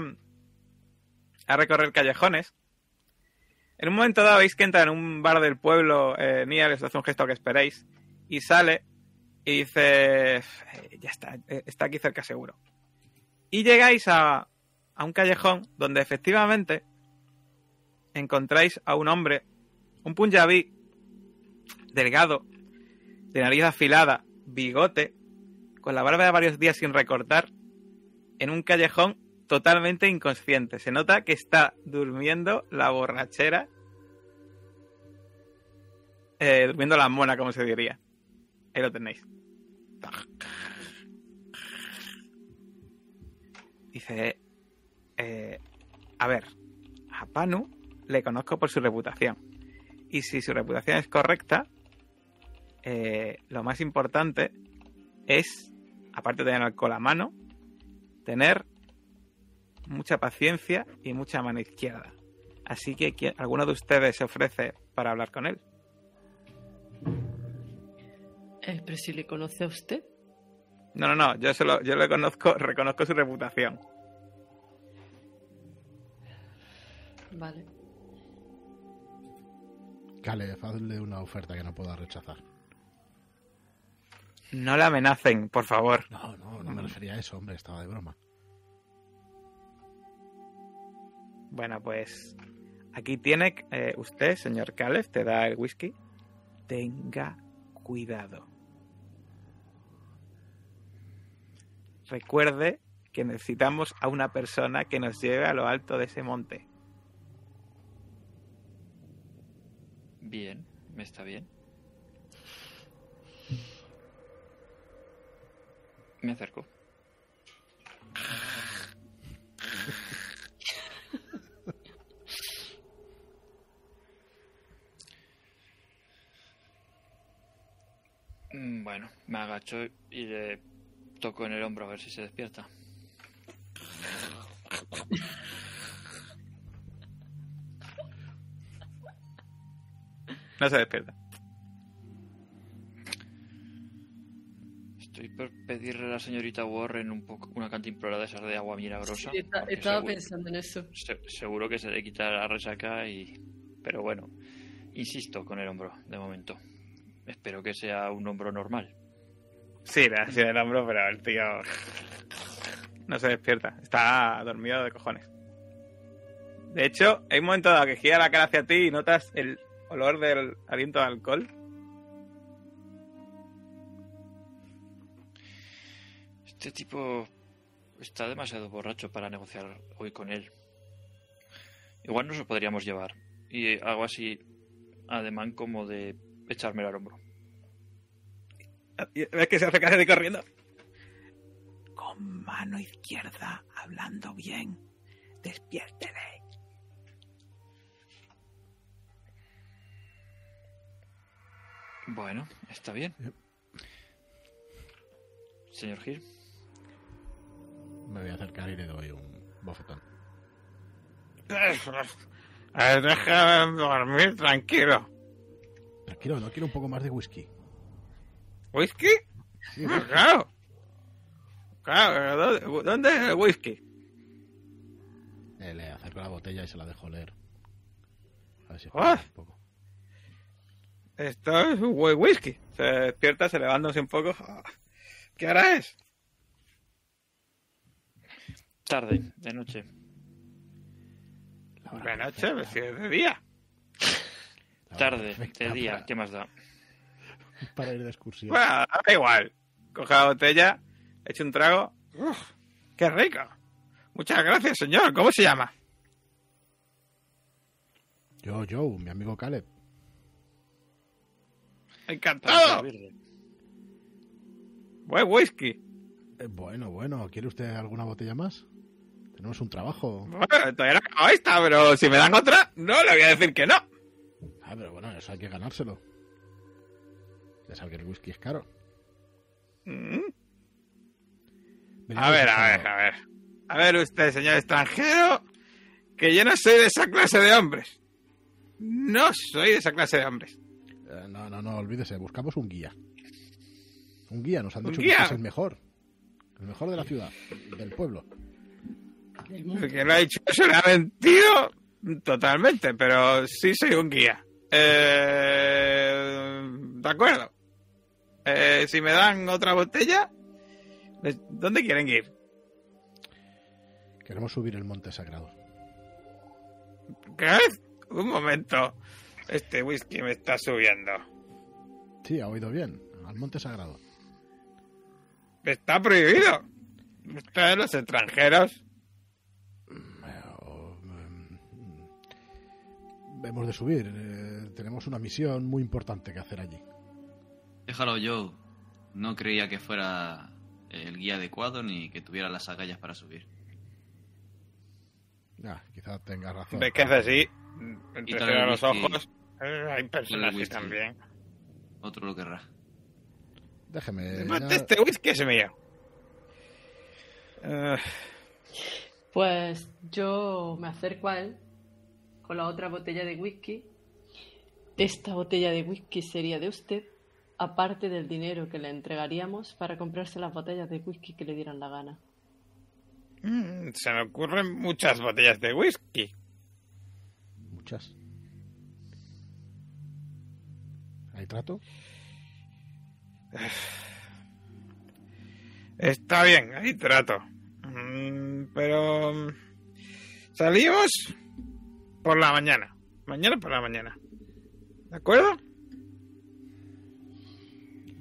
a recorrer callejones. En un momento dado veis que entra en un bar del pueblo, eh, les hace un gesto que esperéis, y sale y dice, "Eh, ya está, eh, está aquí cerca seguro. Y llegáis a, a un callejón donde efectivamente encontráis a un hombre, un punjabí, delgado, de nariz afilada, bigote, con la barba de varios días sin recortar, en un callejón totalmente inconsciente. Se nota que está durmiendo la borrachera. Eh, durmiendo la mona, como se diría. Ahí lo tenéis. Dice, eh, a ver, a Panu le conozco por su reputación. Y si su reputación es correcta, eh, lo más importante es, aparte de tener alcohol a mano, tener mucha paciencia y mucha mano izquierda. Así que ¿quién- alguno de ustedes se ofrece para hablar con él. Eh, pero si le conoce a usted. No, no, no, yo solo, yo le conozco, [LAUGHS] reconozco su reputación. Vale. Caleb, hazle una oferta que no pueda rechazar. No le amenacen, por favor. No, no, no me refería a eso, hombre, estaba de broma. Bueno, pues aquí tiene eh, usted, señor Caleb, te da el whisky. Tenga cuidado. Recuerde que necesitamos a una persona que nos lleve a lo alto de ese monte. Bien, me está bien. Me acerco. [LAUGHS] Mm, Bueno, me agacho y le toco en el hombro a ver si se despierta. No se despierta. Estoy por pedirle a la señorita Warren un poco una cantimplora de esas de agua milagrosa. Sí, está- estaba seguro- pensando en eso. se- seguro que se le quita la resaca y... Pero bueno, insisto con el hombro, de momento. Espero que sea un hombro normal. Sí, le sido el hombro, pero el tío no se despierta. Está dormido de cojones. De hecho, hay un momento dado que gira la cara hacia ti y notas el olor del aliento de alcohol. Este tipo está demasiado borracho para negociar hoy con él. Igual nos lo podríamos llevar. Y hago así, ademán como de echármelo al hombro. ¿Ves que se acerca de corriendo? Con mano izquierda, hablando bien. Despiértele. Bueno, está bien. Señor Gil, Me voy a acercar y le doy un bofetón. Déjame dormir tranquilo. Tranquilo, no quiero un poco más de whisky. ¿Whisky? Claro. Claro, ¿dónde- ¿dónde es el whisky? Eh, le acerco la botella y se la dejo leer. A ver si Ah. un poco. Esto es un buen whisky. Se despierta, se levándose un poco. ¿Qué hora es? tarde, de noche. La hora De noche, pues si es de día. la Tarde, perfecta de día, Para, ¿qué más da? [LAUGHS] para ir de excursión. Bueno, da igual. Coge la botella, echa un trago. Uf, ¡Qué rico! Muchas gracias, señor. ¿Cómo se llama? Yo, Joe, mi amigo Caleb. Encantado. Buen whisky. Eh, bueno, bueno, ¿quiere usted alguna botella más? Tenemos un trabajo. Bueno, todavía no acabo esta, pero si me dan otra, no le voy a decir que no. Ah, pero bueno, eso hay que ganárselo. Ya sabe que el whisky es caro. Mm. A ver, a ver, a ver. A ver usted, señor extranjero, que yo no soy de esa clase de hombres. No soy de esa clase de hombres. Eh, no, no, no, olvídese, buscamos un guía. Un guía, nos han ¿Un dicho guía? que es el mejor. El mejor de la ciudad, del pueblo. El que lo ha dicho eso le ha mentido totalmente, pero sí soy un guía. Eh, de acuerdo. Eh, si me dan otra botella, ¿dónde quieren ir? Queremos subir el monte sagrado. ¿Qué? Un momento. Este whisky me está subiendo. Sí, ha oído bien, al monte sagrado. está prohibido. Ustedes los extranjeros. Hemos de subir. eh, tenemos una misión muy importante que hacer allí. Déjalo yo. No creía que fuera el guía adecuado ni que tuviera las agallas para subir. Ya, quizá tenga razón. ¿Ves que hace así? Entre los whisky. ojos. Eh, hay personas así también. Otro lo querrá. Déjeme. Mate, ya- Este whisky es mío. Eh, Pues yo me acerco a él con la otra botella de whisky. Esta botella de whisky sería de usted, aparte del dinero que le entregaríamos para comprarse las botellas de whisky que le dieran la gana. mm, se me ocurren muchas botellas de whisky. Muchas. ¿Hay trato? [SIGHS] Está bien, ahí trato. Mm, pero mm, salimos por la mañana. Mañana por la mañana. ¿De acuerdo?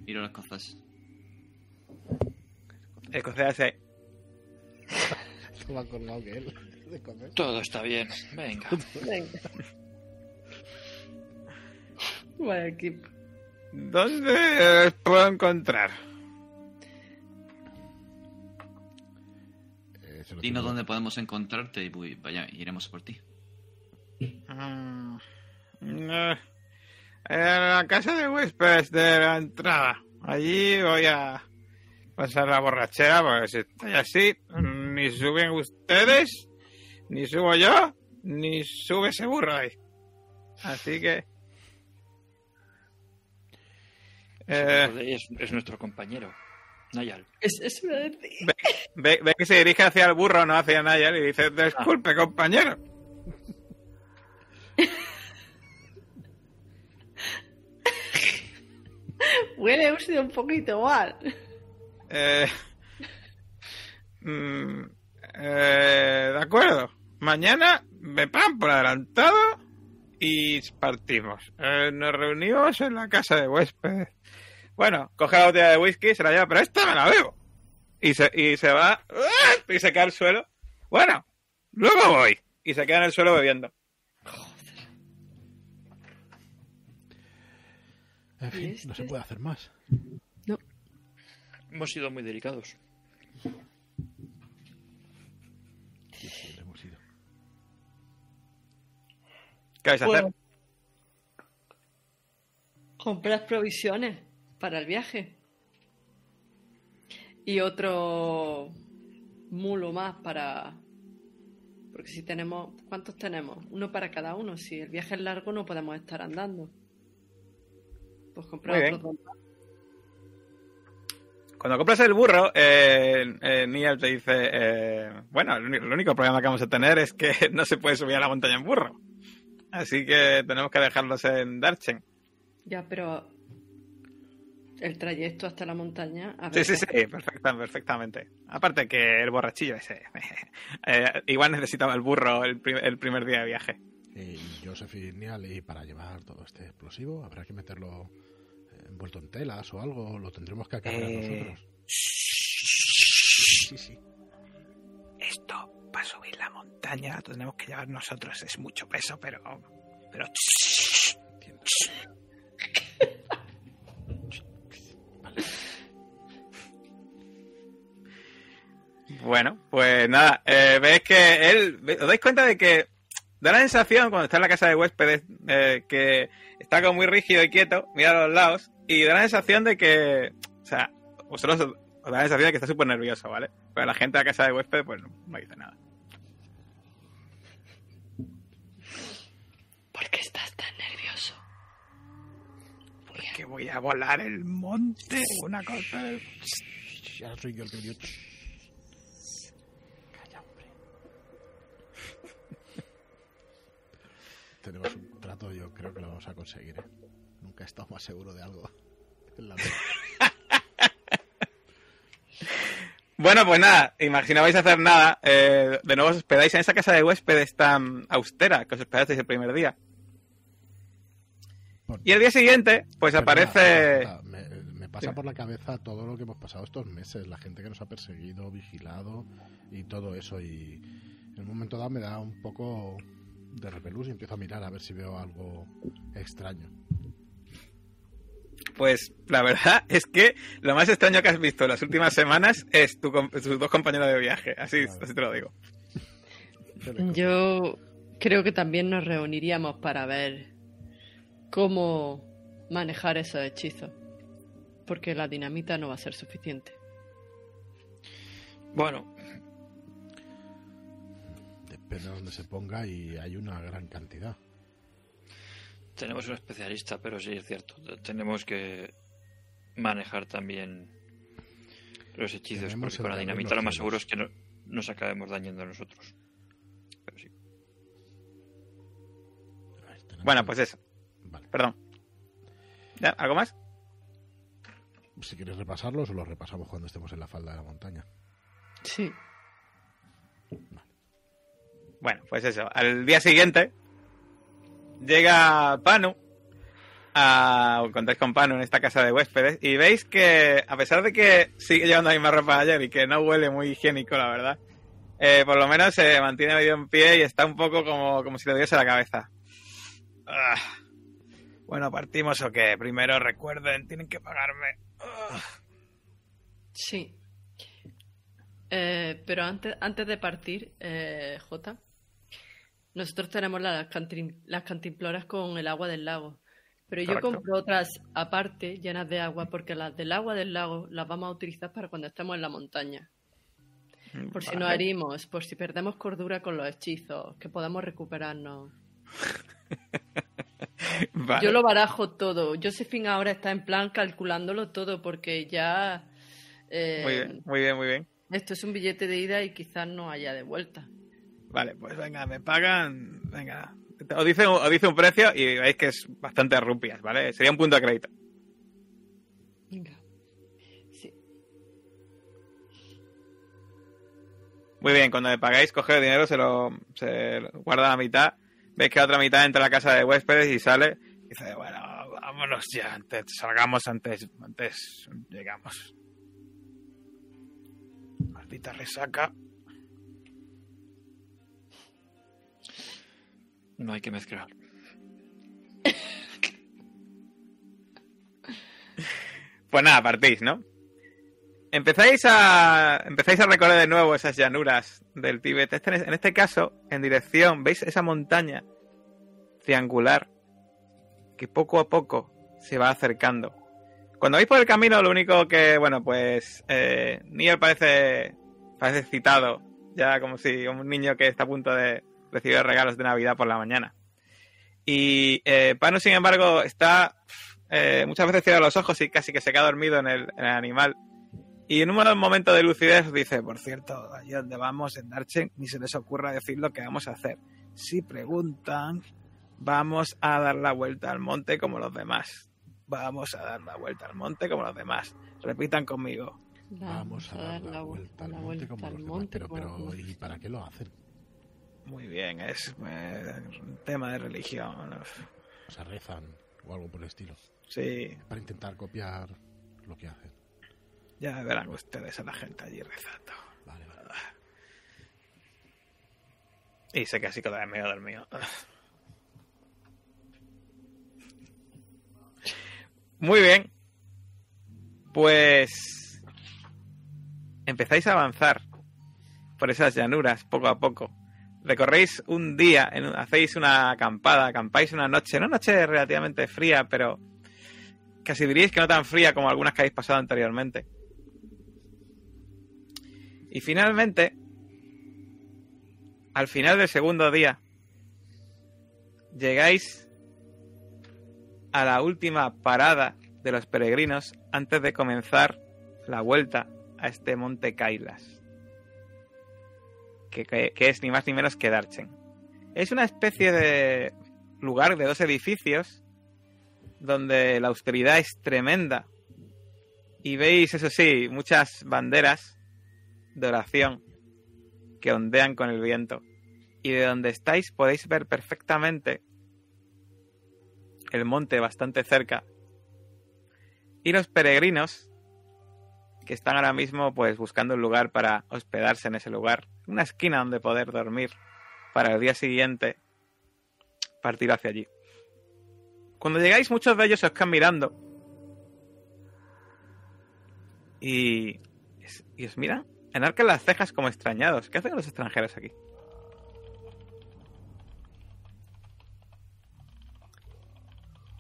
Miro las cosas. Escocés hace... Ha [LAUGHS] colgado que él. Todo está bien. Venga. Venga. Vaya equipo. ¿Dónde os puedo encontrar? Eh, Dinos dónde podemos encontrarte y vaya, iremos por ti. Mm, eh, en la casa de huéspedes de la entrada. Allí voy a pasar la borrachera porque si estoy así, ni suben ustedes, ni subo yo, ni sube ese burro ahí. Así que... Eh, es, es nuestro compañero. Nayal. Es, de- ve, ve que se dirige hacia el burro, no hacia Nayel, y dice, disculpe, compañero. [LAUGHS] Huele un poquito mal. Eh, mm, eh, de acuerdo. Mañana me pagan por adelantado y partimos. Eh, nos reunimos en la casa de huéspedes. Bueno, coge la botella de whisky, se la lleva, pero esta me la bebo. Y se, y se va ¡ah! y se cae al suelo. Bueno, luego voy. Y se queda en el suelo bebiendo. En fin, ¿Y no este? se puede hacer más. Hemos sido muy delicados. Sí, sí, lo hemos ido. ¿Qué vais a hacer? Comprar provisiones para el viaje. Y otro mulo más para... Porque si tenemos... ¿Cuántos tenemos? Uno para cada uno. Si el viaje es largo no podemos estar andando. Pues comprar Muy otro. Cuando compras el burro, eh, eh, Niall te dice, eh, bueno, el, único problema que vamos a tener es que [LAUGHS] no se puede subir a la montaña en burro. Así que tenemos que dejarlos en Darchen. Ya, pero... El trayecto hasta la montaña... a Sí, sí, sí, perfecta, perfectamente. Aparte que el borrachillo ese, [LAUGHS] eh, igual necesitaba el burro el, pri- el primer día de viaje. Y Joseph y Nial, y para llevar todo este explosivo, habrá que meterlo envuelto en telas o algo, lo tendremos que acarrear Eh, nosotros. Sí, sí. Esto para subir la montaña lo tenemos que llevar nosotros. Es mucho peso, pero... pero Entiendo. Bueno, pues nada, eh, veis que él, os dais cuenta de que da la sensación cuando está en la casa de huéspedes eh, que está como muy rígido y quieto, mira a los lados y da la sensación de que, o sea, vosotros os da la sensación de que está súper nervioso, ¿vale? Pero la gente de la casa de huéspedes pues no, no dice nada. ¿Por qué estás tan nervioso? Que voy a volar el monte, una cosa. Ya soy yo el que Tenemos un trato, yo creo que lo vamos a conseguir. ¿eh? Nunca he estado más seguro de algo. [LAUGHS] en la. Bueno, pues nada, imaginabais hacer nada. eh, de nuevo os hospedáis en esa casa de huéspedes tan austera que os hospedasteis el primer día. Por- Y el día siguiente, pues aparece... perdona, ¿Me, me pasa Sí. por la cabeza todo lo que hemos pasado estos meses, la gente que nos ha perseguido, vigilado y todo eso. Y en un momento dado me da un poco de repelús y empiezo a mirar a ver si veo algo extraño. Pues la verdad [LAUGHS] es que lo más extraño que has visto en las últimas semanas es tu tus dos compañeros de viaje. Así, así te lo digo. Yo creo que también nos reuniríamos para ver cómo manejar esos hechizos. Porque la dinamita no va a ser suficiente. Bueno, Depende de dónde se ponga y hay una gran cantidad. tenemos un especialista, pero sí es cierto. Tenemos que manejar también los hechizos, Tenemos porque con la dinamita lo más seguro es que no, nos acabemos dañando nosotros. Pero sí. Bueno, pues eso. Vale. Perdón. ¿Ya? ¿Algo más? Si quieres repasarlos, o los repasamos cuando estemos en la falda de la montaña. Sí. Bueno, pues eso. Al día siguiente llega Panu. A, contáis con Panu en esta casa de huéspedes y veis que a pesar de que sigue llevando la misma ropa de ayer y que no huele muy higiénico, la verdad, eh, por lo menos se mantiene medio en pie y está un poco como, como si le diese la cabeza. Ah. Bueno, partimos o qué. Primero recuerden, tienen que pagarme. Ah. Sí. Eh, pero antes, antes de partir, eh, Jota, nosotros tenemos las, cantin- las cantimploras con el agua del lago. Pero yo Correcto. compro otras aparte, llenas de agua, porque las del agua del lago las vamos a utilizar para cuando estemos en la montaña. Por si nos Vale. herimos, por si perdemos cordura con los hechizos, que podamos recuperarnos. [LAUGHS] Vale. Yo lo barajo todo. Josephine ahora está en plan calculándolo todo porque ya... eh, Muy bien, muy bien, muy bien. Esto es un billete de ida y quizás no haya de vuelta. Vale, pues venga, me pagan. Venga. Os dice, os dice un precio y veis que es bastante rupias, ¿vale? Sería un punto de crédito. Venga. Sí. Muy bien, cuando me pagáis, coge el dinero, se lo, se lo guarda la mitad. Veis que la otra mitad entra a la casa de huéspedes y sale. Y dice, bueno, vámonos ya, antes, salgamos antes, antes llegamos. Maldita resaca. No hay que mezclar. [LAUGHS] Pues nada, partís, ¿no? Empezáis a empezáis a recorrer de nuevo esas llanuras del Tíbet. Este- en este caso, en dirección, ¿veis esa montaña triangular que poco a poco se va acercando? Cuando vais por el camino, lo único que, bueno, pues eh, parece parece excitado, ya como si un niño que está a punto de recibir regalos de Navidad por la mañana. Y eh, Pano, sin embargo, está eh, muchas veces cierra los ojos y casi que se queda dormido en el, en el animal. Y en un momento de lucidez dice, por cierto, allí donde vamos en Darchen, ni se les ocurra decir lo que vamos a hacer. Si preguntan, vamos a dar la vuelta al monte como los demás. Vamos a dar la vuelta al monte como los demás. Repitan conmigo. Vamos a dar la vuelta al monte como los demás. Pero, pero, ¿y para qué lo hacen? Muy bien, es eh, un tema de religión. O sea, rezan o algo por el estilo. Sí, Para intentar copiar lo que hacen. ya verán ustedes a la gente allí rezando. Vale, vale. Y sé que así queda medio dormido. Muy bien. Pues empezáis a avanzar por esas llanuras poco a poco. Recorréis un día, en hacéis una acampada, acampáis una noche, una noche relativamente fría, pero casi diríais que no tan fría como algunas que habéis pasado anteriormente. Y finalmente, al final del segundo día, llegáis a la última parada de los peregrinos antes de comenzar la vuelta a este monte Kailas, que, es ni más ni menos que Darchen. Es una especie de lugar de dos edificios donde la austeridad es tremenda y veis, eso sí, muchas banderas de oración que ondean con el viento. Y de donde estáis podéis ver perfectamente el monte bastante cerca. Y los peregrinos que están ahora mismo pues buscando un lugar para hospedarse en ese lugar, una esquina donde poder dormir para el día siguiente partir hacia allí. Cuando llegáis muchos de ellos se os quedan mirando y, y os miran, enarcan las cejas como extrañados. ¿Qué hacen los extranjeros aquí?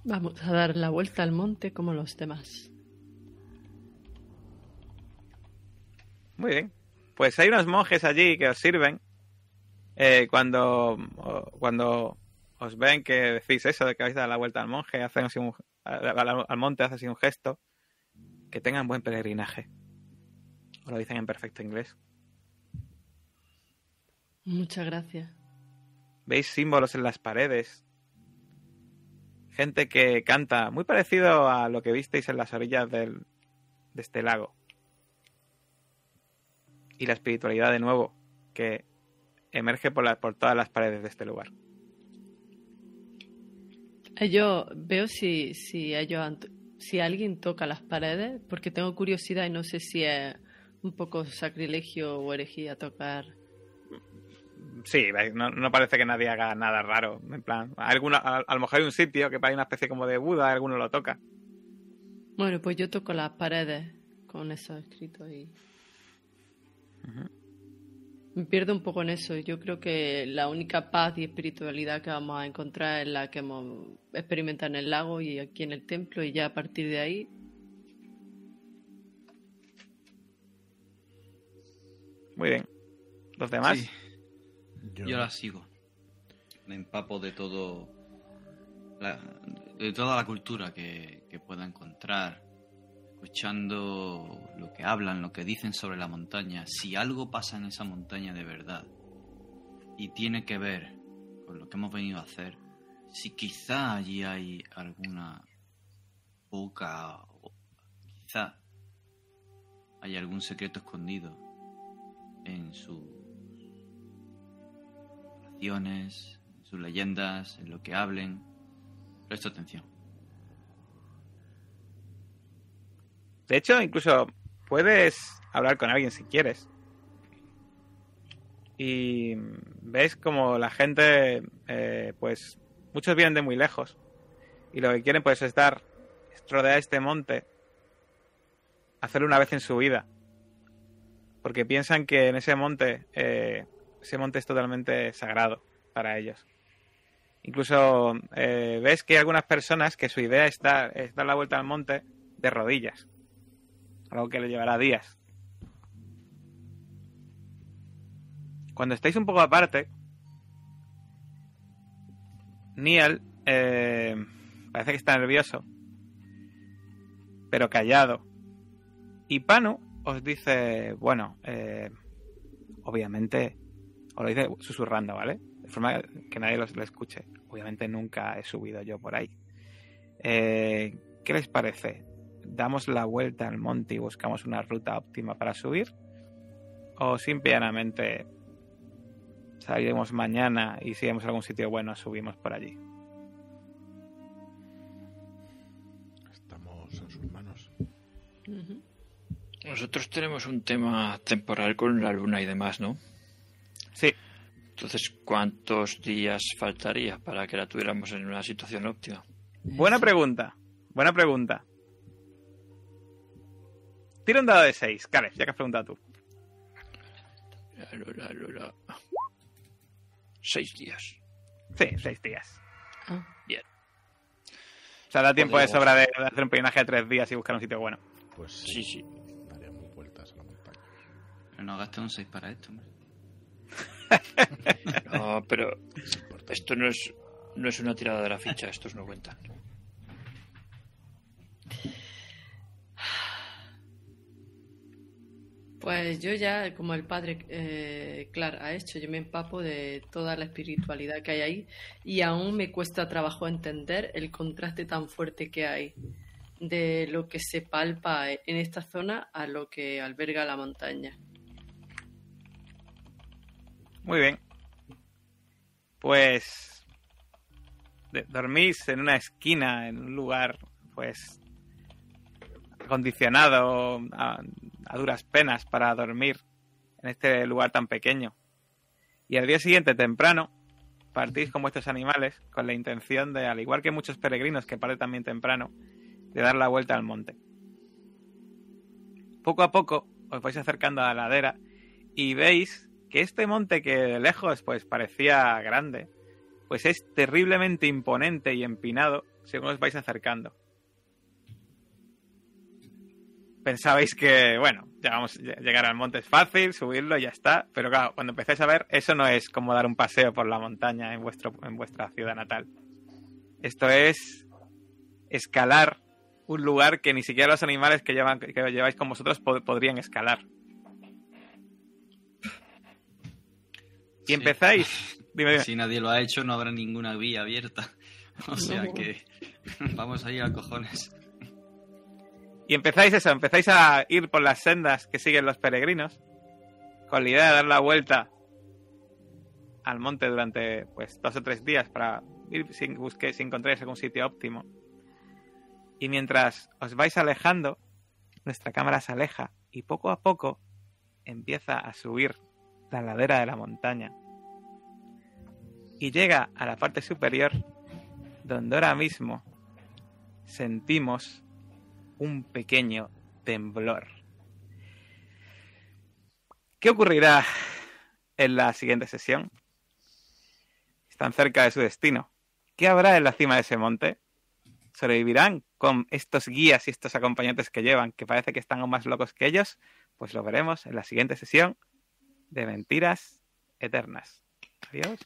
Vamos a dar la vuelta al monte como los demás. Muy bien. Pues hay unos monjes allí que os sirven. Eh, cuando, cuando os ven que decís eso de que a dar la vuelta al monje, hacen así un, al, al monte, hace así un gesto. Que tengan buen peregrinaje. O lo dicen en perfecto inglés. Muchas gracias. Veis símbolos en las paredes. Gente que canta, muy parecido a lo que visteis en las orillas del, de este lago. Y la espiritualidad de nuevo, que emerge por, la- por todas las paredes de este lugar. Eh, Yo veo si, si ellos si alguien toca las paredes, porque tengo curiosidad y no sé si es un poco sacrilegio o herejía tocar. Sí, no, no parece que nadie haga nada raro. En plan, alguna, a, a lo mejor hay un sitio que hay una especie como de Buda, alguno lo toca. Bueno, pues yo toco las paredes con esos escritos y Me pierdo un poco en eso. Yo creo que la única paz y espiritualidad que vamos a encontrar es la que hemos experimentado en el lago y aquí en el templo y ya a partir de ahí Muy bien. ¿Los demás? Sí, Yo, yo la sigo. Me empapo de todo. la- de toda la cultura que, que pueda encontrar. Escuchando lo que hablan, lo que dicen sobre la montaña. Si algo pasa en esa montaña de verdad. Y tiene que ver con lo que hemos venido a hacer. Si quizá allí hay alguna boca. Quizá hay algún secreto escondido en sus oraciones, en sus leyendas, en lo que hablen. Presta atención. De hecho, incluso puedes hablar con alguien si quieres. Y ves como la gente, eh, pues, muchos vienen de muy lejos. Y lo que quieren, pues, es dar, es rodear este monte. Hacerlo una vez en su vida. Porque piensan que en ese monte, eh, ese monte es totalmente sagrado para ellos. Incluso eh, ves que hay algunas personas que su idea es dar, es dar la vuelta al monte de rodillas. Algo que le llevará días. Cuando estáis un poco aparte, Niel eh, parece que está nervioso, pero callado. Y Panu os dice, bueno, eh, obviamente, os lo dice susurrando, ¿vale? De forma que nadie los, lo escuche. Obviamente nunca he subido yo por ahí. Eh, ¿Qué les parece? ¿Damos la vuelta al monte y buscamos una ruta óptima para subir? ¿O simplemente saliremos mañana y si vemos algún sitio bueno subimos por allí? Estamos en sus manos. Nosotros tenemos un tema temporal con la luna y demás, ¿no? Sí, Entonces, ¿cuántos días faltaría para que la tuviéramos en una situación óptima? buena pregunta. Buena pregunta. Tira un dado de 6, Caleb, ya que has preguntado tú. La luna, luna. Seis días. Sí, 6 días. Ah, O sea, da tiempo de sobra de de hacer un peinaje de 3 días y buscar un sitio bueno. Pues Sí, sí. daríamos vueltas a la montaña. Pero no gasté un 6 para esto, hombre. [LAUGHS] No, pero esto no es, no es una tirada de la ficha, estos no cuentan. Pues yo ya, como el padre eh, Clark ha hecho, yo me empapo de toda la espiritualidad que hay ahí y aún me cuesta trabajo entender el contraste tan fuerte que hay de lo que se palpa en esta zona a lo que alberga la montaña. Muy bien. Pues dormís en una esquina, en un lugar, pues acondicionado a, duras penas para dormir en este lugar tan pequeño. Y al día siguiente, temprano, partís con vuestros animales con la intención de, al igual que muchos peregrinos que parten también temprano, de dar la vuelta al monte. Poco a poco os vais acercando a la ladera y veis que este monte que de lejos pues parecía grande, pues es terriblemente imponente y empinado según os vais acercando. Pensabais que, bueno, llegamos, llegar al monte es fácil, subirlo y ya está, pero claro, cuando empezáis a ver, eso no es como dar un paseo por la montaña en, vuestro, en vuestra ciudad natal. Esto es escalar un lugar que ni siquiera los animales que, llevan, que lleváis con vosotros pod- podrían escalar. Y Sí. empezáis. Dime, dime. Si nadie lo ha hecho, no habrá ninguna vía abierta. [LAUGHS] O sea No. que [LAUGHS] vamos ahí a cojones. Y empezáis eso, empezáis a ir por las sendas que siguen los peregrinos, con la idea de dar la vuelta al monte durante pues dos o tres días para ir sin busque, si encontráis algún sitio óptimo. Y mientras os vais alejando, nuestra cámara se aleja y poco a poco empieza a subir la ladera de la montaña. Y llega a la parte superior, donde ahora mismo sentimos un pequeño temblor. ¿Qué ocurrirá en la siguiente sesión? Están cerca de su destino. ¿Qué habrá en la cima de ese monte? ¿Sobrevivirán con estos guías y estos acompañantes que llevan, que parece que están aún más locos que ellos? Pues lo veremos en la siguiente sesión de Mentiras Eternas. Adiós.